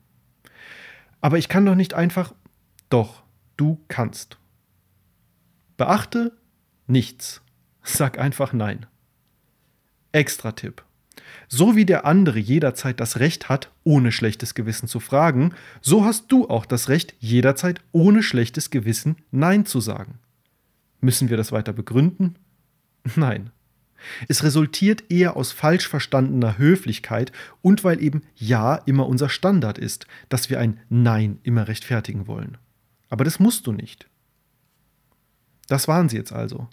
Aber ich kann doch nicht einfach. Doch, du kannst. Beachte nichts. Sag einfach nein. Extra Tipp. So wie der andere jederzeit das Recht hat, ohne schlechtes Gewissen zu fragen, so hast du auch das Recht, jederzeit ohne schlechtes Gewissen Nein zu sagen. Müssen wir das weiter begründen? (laughs) Nein. Es resultiert eher aus falsch verstandener Höflichkeit und weil eben Ja immer unser Standard ist, dass wir ein Nein immer rechtfertigen wollen. Aber das musst du nicht. Das waren sie jetzt also.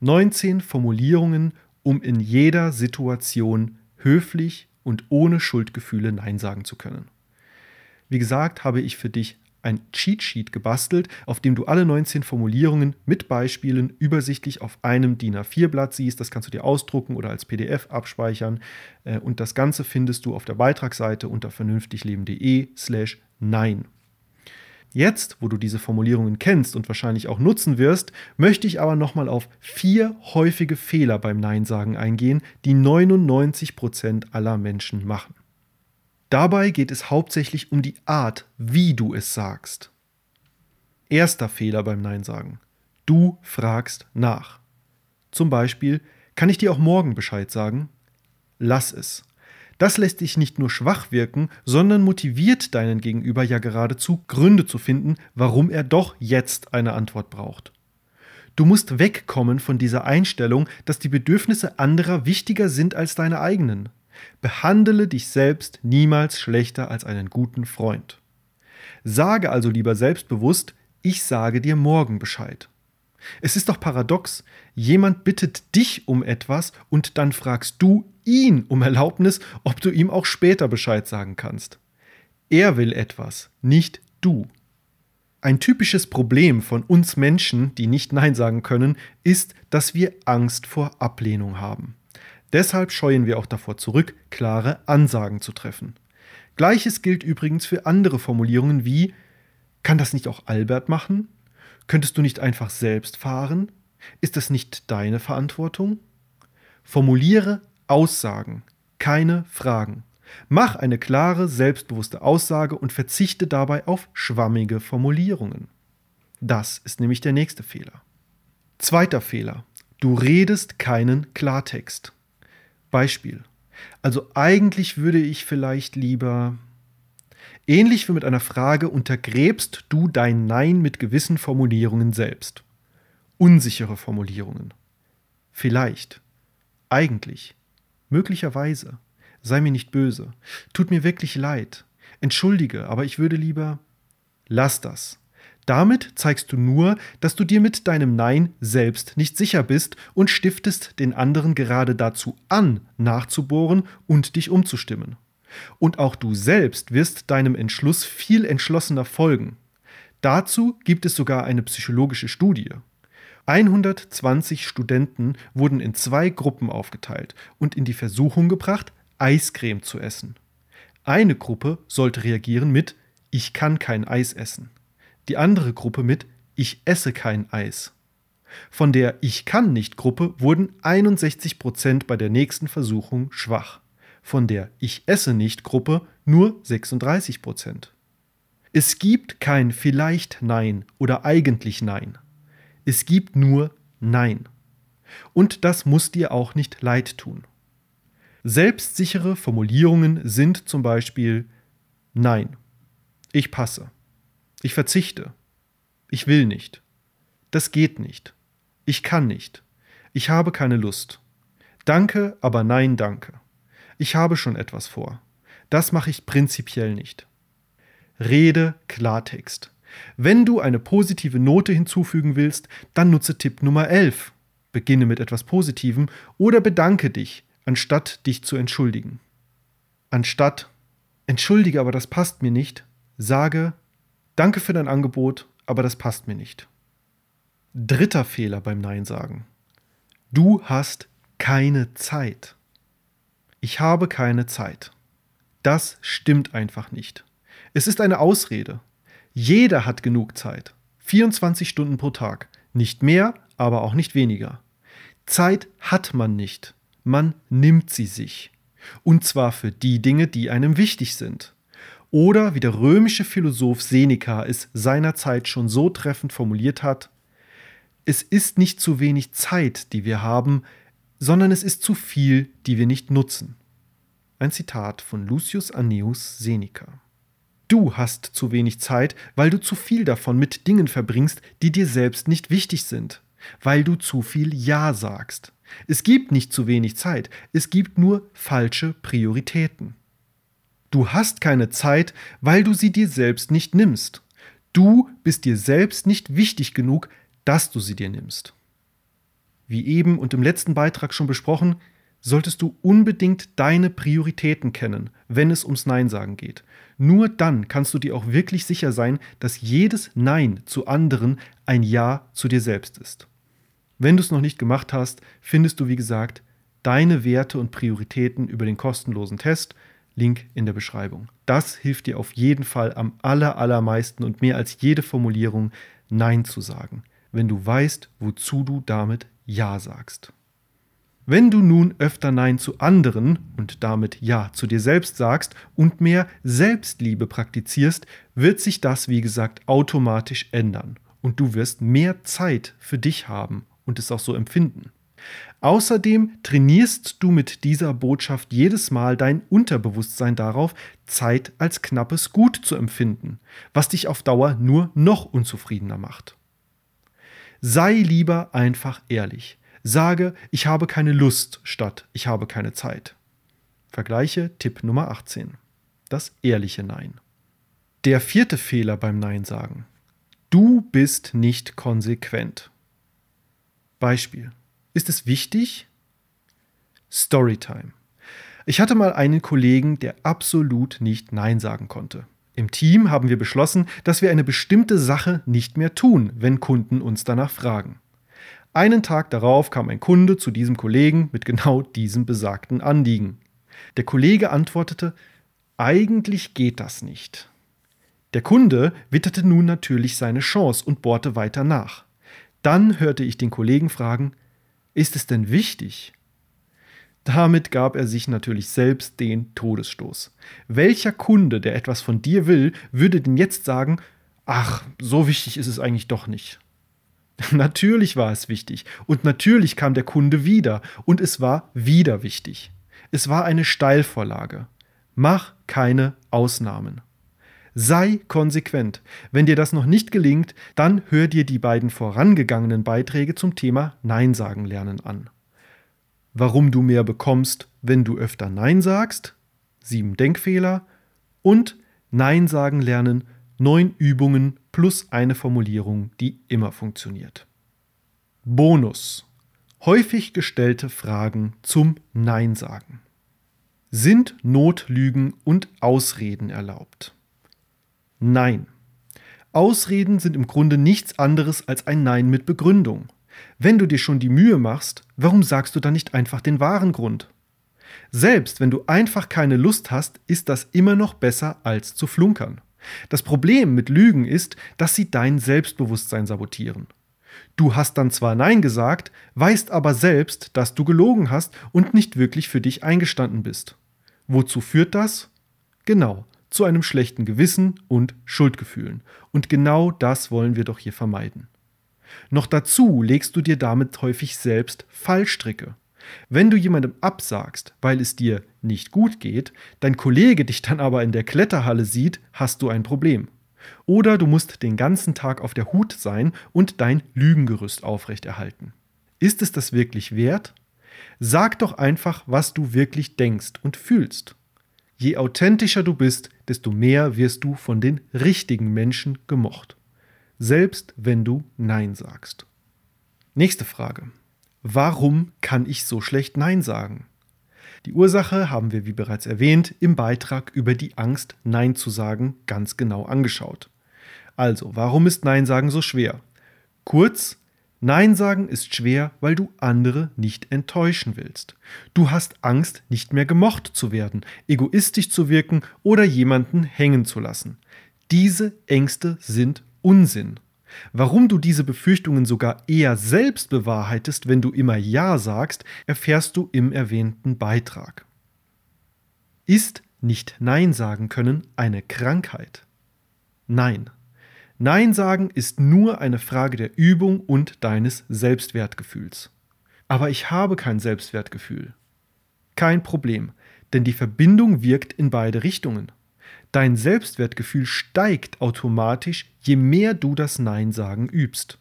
19 Formulierungen, um in jeder Situation höflich und ohne Schuldgefühle Nein sagen zu können. Wie gesagt, habe ich für dich ein Cheatsheet gebastelt, auf dem du alle 19 Formulierungen mit Beispielen übersichtlich auf einem DIN A4-Blatt siehst. Das kannst du dir ausdrucken oder als PDF abspeichern. Äh, und das Ganze findest du auf der Beitragsseite unter vernünftigleben.de slash nein. Jetzt, wo du diese Formulierungen kennst und wahrscheinlich auch nutzen wirst, möchte ich aber nochmal auf vier häufige Fehler beim Nein sagen eingehen, die 99% aller Menschen machen. Dabei geht es hauptsächlich um die Art, wie du es sagst. Erster Fehler beim Nein sagen. Du fragst nach. Zum Beispiel, kann ich dir auch morgen Bescheid sagen? Lass es. Das lässt dich nicht nur schwach wirken, sondern motiviert deinen Gegenüber ja geradezu, Gründe zu finden, warum er doch jetzt eine Antwort braucht. Du musst wegkommen von dieser Einstellung, dass die Bedürfnisse anderer wichtiger sind als deine eigenen. Behandle dich selbst niemals schlechter als einen guten Freund. Sage also lieber selbstbewusst, ich sage dir morgen Bescheid. Es ist doch paradox, jemand bittet dich um etwas und dann fragst du ihn um Erlaubnis, ob du ihm auch später Bescheid sagen kannst. Er will etwas, nicht du. Ein typisches Problem von uns Menschen, die nicht Nein sagen können, ist, dass wir Angst vor Ablehnung haben. Deshalb scheuen wir auch davor zurück, klare Ansagen zu treffen. Gleiches gilt übrigens für andere Formulierungen wie Kann das nicht auch Albert machen? Könntest du nicht einfach selbst fahren? Ist das nicht deine Verantwortung? Formuliere Aussagen, keine Fragen. Mach eine klare, selbstbewusste Aussage und verzichte dabei auf schwammige Formulierungen. Das ist nämlich der nächste Fehler. Zweiter Fehler. Du redest keinen Klartext. Beispiel. Also eigentlich würde ich vielleicht lieber. Ähnlich wie mit einer Frage untergräbst du dein Nein mit gewissen Formulierungen selbst. Unsichere Formulierungen. Vielleicht. Eigentlich. Möglicherweise. Sei mir nicht böse. Tut mir wirklich leid. Entschuldige, aber ich würde lieber. Lass das. Damit zeigst du nur, dass du dir mit deinem Nein selbst nicht sicher bist und stiftest den anderen gerade dazu an, nachzubohren und dich umzustimmen. Und auch du selbst wirst deinem Entschluss viel entschlossener folgen. Dazu gibt es sogar eine psychologische Studie. 120 Studenten wurden in zwei Gruppen aufgeteilt und in die Versuchung gebracht, Eiscreme zu essen. Eine Gruppe sollte reagieren mit Ich kann kein Eis essen die andere Gruppe mit Ich esse kein Eis. Von der Ich kann nicht Gruppe wurden 61 Prozent bei der nächsten Versuchung schwach. von der Ich esse nicht Gruppe nur 36 Prozent. Es gibt kein vielleicht Nein oder eigentlich Nein. Es gibt nur Nein. Und das muss dir auch nicht leid tun. Selbstsichere Formulierungen sind zum Beispiel Nein, ich passe, ich verzichte, ich will nicht, das geht nicht, ich kann nicht, ich habe keine Lust, danke, aber nein, danke, ich habe schon etwas vor, das mache ich prinzipiell nicht. Rede Klartext. Wenn du eine positive Note hinzufügen willst, dann nutze Tipp Nummer 11. Beginne mit etwas Positivem oder bedanke dich, anstatt dich zu entschuldigen. Anstatt Entschuldige, aber das passt mir nicht, sage Danke für dein Angebot, aber das passt mir nicht. Dritter Fehler beim Nein sagen. Du hast keine Zeit. Ich habe keine Zeit. Das stimmt einfach nicht. Es ist eine Ausrede. Jeder hat genug Zeit. 24 Stunden pro Tag. Nicht mehr, aber auch nicht weniger. Zeit hat man nicht. Man nimmt sie sich. Und zwar für die Dinge, die einem wichtig sind. Oder wie der römische Philosoph Seneca es seinerzeit schon so treffend formuliert hat, es ist nicht zu wenig Zeit, die wir haben, sondern es ist zu viel, die wir nicht nutzen. Ein Zitat von Lucius Anneus Seneca. Du hast zu wenig Zeit, weil du zu viel davon mit Dingen verbringst, die dir selbst nicht wichtig sind, weil du zu viel Ja sagst. Es gibt nicht zu wenig Zeit, es gibt nur falsche Prioritäten. Du hast keine Zeit, weil du sie dir selbst nicht nimmst. Du bist dir selbst nicht wichtig genug, dass du sie dir nimmst. Wie eben und im letzten Beitrag schon besprochen, solltest du unbedingt deine Prioritäten kennen, wenn es ums Nein sagen geht. Nur dann kannst du dir auch wirklich sicher sein, dass jedes Nein zu anderen ein Ja zu dir selbst ist. Wenn du es noch nicht gemacht hast, findest du, wie gesagt, deine Werte und Prioritäten über den kostenlosen Test. Link in der Beschreibung. Das hilft dir auf jeden Fall am aller, allermeisten und mehr als jede Formulierung Nein zu sagen, wenn du weißt, wozu du damit Ja sagst. Wenn du nun öfter Nein zu anderen und damit Ja zu dir selbst sagst und mehr Selbstliebe praktizierst, wird sich das, wie gesagt, automatisch ändern und du wirst mehr Zeit für dich haben und es auch so empfinden. Außerdem trainierst du mit dieser Botschaft jedes Mal dein Unterbewusstsein darauf, Zeit als knappes Gut zu empfinden, was dich auf Dauer nur noch unzufriedener macht. Sei lieber einfach ehrlich. Sage, ich habe keine Lust statt ich habe keine Zeit. Vergleiche Tipp Nummer 18. Das ehrliche Nein. Der vierte Fehler beim Nein sagen. Du bist nicht konsequent. Beispiel. Ist es wichtig? Storytime. Ich hatte mal einen Kollegen, der absolut nicht Nein sagen konnte. Im Team haben wir beschlossen, dass wir eine bestimmte Sache nicht mehr tun, wenn Kunden uns danach fragen. Einen Tag darauf kam ein Kunde zu diesem Kollegen mit genau diesem besagten Anliegen. Der Kollege antwortete, eigentlich geht das nicht. Der Kunde witterte nun natürlich seine Chance und bohrte weiter nach. Dann hörte ich den Kollegen fragen, ist es denn wichtig? Damit gab er sich natürlich selbst den Todesstoß. Welcher Kunde, der etwas von dir will, würde denn jetzt sagen, ach, so wichtig ist es eigentlich doch nicht. (laughs) Natürlich war es wichtig und natürlich kam der Kunde wieder und es war wieder wichtig. Es war eine Steilvorlage. Mach keine Ausnahmen. Sei konsequent. Wenn dir das noch nicht gelingt, dann hör dir die beiden vorangegangenen Beiträge zum Thema Nein sagen lernen an. Warum du mehr bekommst, wenn du öfter Nein sagst, sieben Denkfehler und Nein sagen lernen, neun Übungen plus eine Formulierung, die immer funktioniert. Bonus. Häufig gestellte Fragen zum Nein sagen. Sind Notlügen und Ausreden erlaubt? Nein. Ausreden sind im Grunde nichts anderes als ein Nein mit Begründung. Wenn du dir schon die Mühe machst, warum sagst du dann nicht einfach den wahren Grund? Selbst wenn du einfach keine Lust hast, ist das immer noch besser als zu flunkern. Das Problem mit Lügen ist, dass sie dein Selbstbewusstsein sabotieren. Du hast dann zwar Nein gesagt, weißt aber selbst, dass du gelogen hast und nicht wirklich für dich eingestanden bist. Wozu führt das? Genau, zu einem schlechten Gewissen und Schuldgefühlen. Und genau das wollen wir doch hier vermeiden. Noch dazu legst du dir damit häufig selbst Fallstricke. Wenn du jemandem absagst, weil es dir nicht gut geht, dein Kollege dich dann aber in der Kletterhalle sieht, hast du ein Problem. Oder du musst den ganzen Tag auf der Hut sein und dein Lügengerüst aufrechterhalten. Ist es das wirklich wert? Sag doch einfach, was du wirklich denkst und fühlst. Je authentischer du bist, desto mehr wirst du von den richtigen Menschen gemocht. Selbst wenn du Nein sagst. Nächste Frage. Warum kann ich so schlecht Nein sagen? Die Ursache haben wir, wie bereits erwähnt, im Beitrag über die Angst, Nein zu sagen, ganz genau angeschaut. Also, warum ist Nein sagen so schwer? Kurz, Nein sagen ist schwer, weil du andere nicht enttäuschen willst. Du hast Angst, nicht mehr gemocht zu werden, egoistisch zu wirken oder jemanden hängen zu lassen. Diese Ängste sind Unsinn. Warum du diese Befürchtungen sogar eher selbst bewahrheitest, wenn du immer Ja sagst, erfährst du im erwähnten Beitrag. Ist nicht Nein sagen können eine Krankheit? Nein. Nein sagen ist nur eine Frage der Übung und deines Selbstwertgefühls. Aber ich habe kein Selbstwertgefühl. Kein Problem, denn die Verbindung wirkt in beide Richtungen. Dein Selbstwertgefühl steigt automatisch, je mehr du das Nein sagen übst.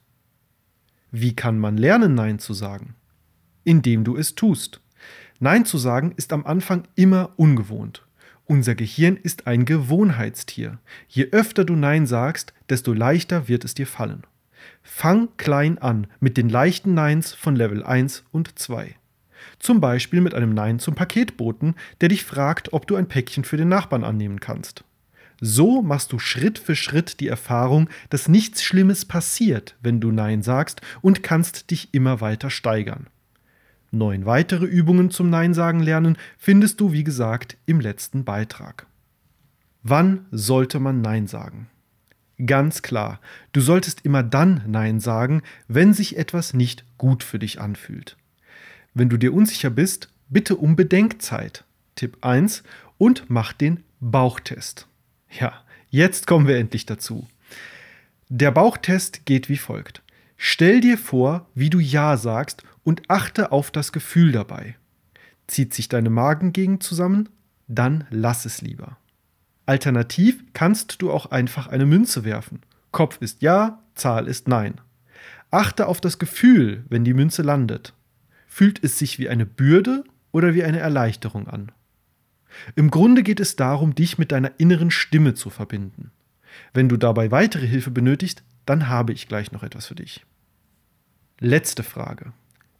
Wie kann man lernen, Nein zu sagen? Indem du es tust. Nein zu sagen ist am Anfang immer ungewohnt. Unser Gehirn ist ein Gewohnheitstier. Je öfter du Nein sagst, desto leichter wird es dir fallen. Fang klein an mit den leichten Neins von Level 1 und 2. Zum Beispiel mit einem Nein zum Paketboten, der dich fragt, ob du ein Päckchen für den Nachbarn annehmen kannst. So machst du Schritt für Schritt die Erfahrung, dass nichts Schlimmes passiert, wenn du Nein sagst und kannst dich immer weiter steigern. Neun weitere Übungen zum Nein sagen lernen findest du, wie gesagt, im letzten Beitrag. Wann sollte man Nein sagen? Ganz klar, du solltest immer dann Nein sagen, wenn sich etwas nicht gut für dich anfühlt. Wenn du dir unsicher bist, bitte um Bedenkzeit. Tipp 1 und mach den Bauchtest. Ja, jetzt kommen wir endlich dazu. Der Bauchtest geht wie folgt. Stell dir vor, wie du Ja sagst und achte auf das Gefühl dabei. Zieht sich deine Magengegend zusammen? Dann lass es lieber. Alternativ kannst du auch einfach eine Münze werfen. Kopf ist Ja, Zahl ist Nein. Achte auf das Gefühl, wenn die Münze landet. Fühlt es sich wie eine Bürde oder wie eine Erleichterung an? Im Grunde geht es darum, dich mit deiner inneren Stimme zu verbinden. Wenn du dabei weitere Hilfe benötigst, dann habe ich gleich noch etwas für dich. Letzte Frage.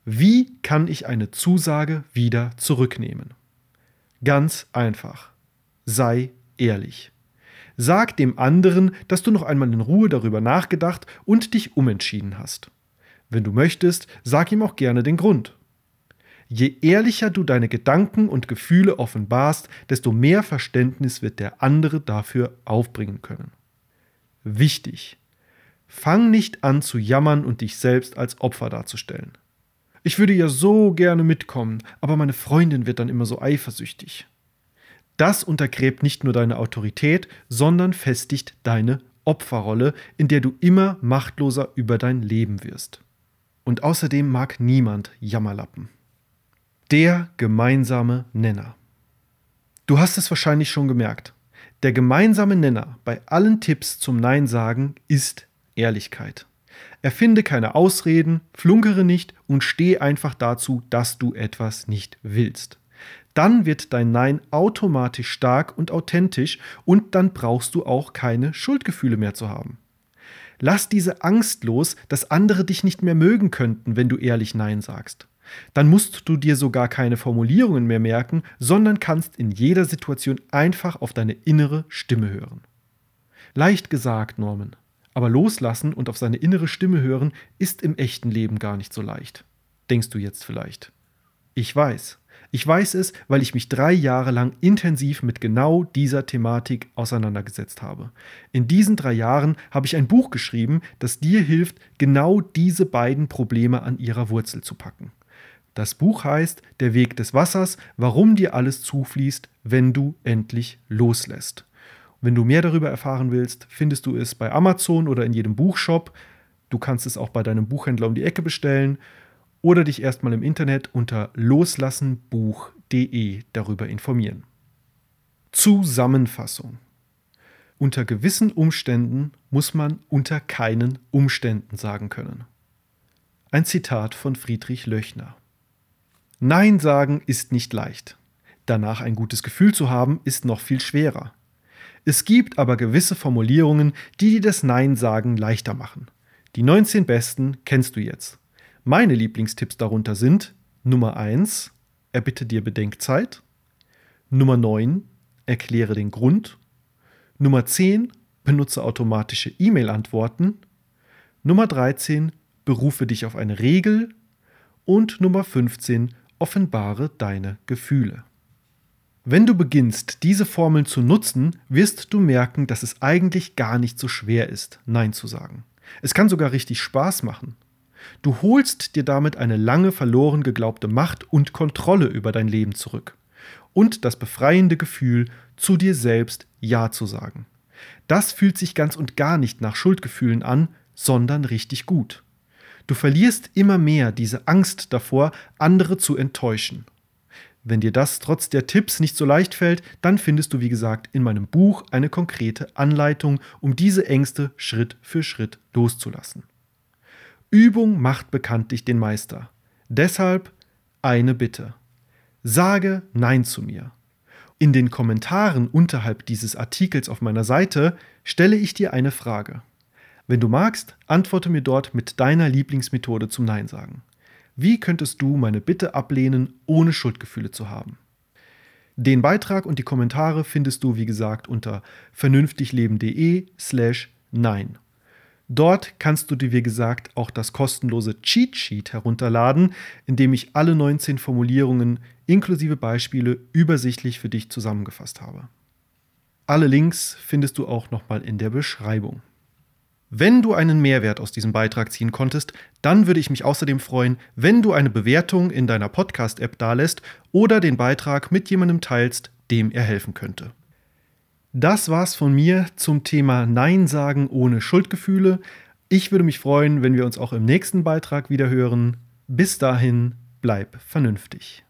Wie kann ich eine Zusage wieder zurücknehmen? Ganz einfach. Sei ehrlich. Sag dem anderen, dass du noch einmal in Ruhe darüber nachgedacht und dich umentschieden hast. Wenn du möchtest, sag ihm auch gerne den Grund. Je ehrlicher du deine Gedanken und Gefühle offenbarst, desto mehr Verständnis wird der andere dafür aufbringen können. Wichtig. Fang nicht an zu jammern und dich selbst als Opfer darzustellen. Ich würde ja so gerne mitkommen, aber meine Freundin wird dann immer so eifersüchtig. Das untergräbt nicht nur deine Autorität, sondern festigt deine Opferrolle, in der du immer machtloser über dein Leben wirst. Und außerdem mag niemand Jammerlappen. Der gemeinsame Nenner. Du hast es wahrscheinlich schon gemerkt. Der gemeinsame Nenner bei allen Tipps zum Nein sagen ist Ehrlichkeit. Erfinde keine Ausreden, flunkere nicht und steh einfach dazu, dass du etwas nicht willst. Dann wird dein Nein automatisch stark und authentisch und dann brauchst du auch keine Schuldgefühle mehr zu haben. Lass diese Angst los, dass andere dich nicht mehr mögen könnten, wenn du ehrlich Nein sagst. Dann musst du dir sogar keine Formulierungen mehr merken, sondern kannst in jeder Situation einfach auf deine innere Stimme hören. Leicht gesagt, Norman, aber loslassen und auf seine innere Stimme hören ist im echten Leben gar nicht so leicht. Denkst du jetzt vielleicht? Ich weiß. Ich weiß es, weil ich mich drei Jahre lang intensiv mit genau dieser Thematik auseinandergesetzt habe. In diesen drei Jahren habe ich ein Buch geschrieben, das dir hilft, genau diese beiden Probleme an ihrer Wurzel zu packen. Das Buch heißt Der Weg des Wassers, warum dir alles zufließt, wenn du endlich loslässt. Wenn du mehr darüber erfahren willst, findest du es bei Amazon oder in jedem Buchshop. Du kannst es auch bei deinem Buchhändler um die Ecke bestellen oder dich erstmal im Internet unter loslassenbuch.de darüber informieren. Zusammenfassung. Unter gewissen Umständen muss man unter keinen Umständen sagen können. Ein Zitat von Friedrich Löchner. Nein sagen ist nicht leicht. Danach ein gutes Gefühl zu haben, ist noch viel schwerer. Es gibt aber gewisse Formulierungen, die dir das Nein sagen leichter machen. Die 19 besten kennst du jetzt. Meine Lieblingstipps darunter sind Nummer 1, erbitte dir Bedenkzeit. Nummer 9, erkläre den Grund. Nummer 10, benutze automatische E-Mail-Antworten. Nummer 13, berufe dich auf eine Regel. Und Nummer 15, offenbare deine Gefühle. Wenn du beginnst, diese Formeln zu nutzen, wirst du merken, dass es eigentlich gar nicht so schwer ist, Nein zu sagen. Es kann sogar richtig Spaß machen. Du holst dir damit eine lange verloren geglaubte Macht und Kontrolle über dein Leben zurück. Und das befreiende Gefühl, zu dir selbst Ja zu sagen. Das fühlt sich ganz und gar nicht nach Schuldgefühlen an, sondern richtig gut. Du verlierst immer mehr diese Angst davor, andere zu enttäuschen. Wenn dir das trotz der Tipps nicht so leicht fällt, dann findest du, wie gesagt, in meinem Buch eine konkrete Anleitung, um diese Ängste Schritt für Schritt loszulassen. Übung macht bekanntlich den Meister. Deshalb eine Bitte. Sage Nein zu mir. In den Kommentaren unterhalb dieses Artikels auf meiner Seite stelle ich dir eine Frage. Wenn du magst, antworte mir dort mit deiner Lieblingsmethode zum Nein sagen. Wie könntest du meine Bitte ablehnen, ohne Schuldgefühle zu haben? Den Beitrag und die Kommentare findest du, wie gesagt, unter vernünftigleben.de slash nein. Dort kannst du dir, wie gesagt, auch das kostenlose Cheat Sheet herunterladen, in dem ich alle 19 Formulierungen inklusive Beispiele übersichtlich für dich zusammengefasst habe. Alle Links findest du auch nochmal in der Beschreibung. Wenn du einen Mehrwert aus diesem Beitrag ziehen konntest, dann würde ich mich außerdem freuen, wenn du eine Bewertung in deiner Podcast-App dalässt oder den Beitrag mit jemandem teilst, dem er helfen könnte. Das war's von mir zum Thema Nein sagen ohne Schuldgefühle. Ich würde mich freuen, wenn wir uns auch im nächsten Beitrag wieder hören. Bis dahin, bleib vernünftig.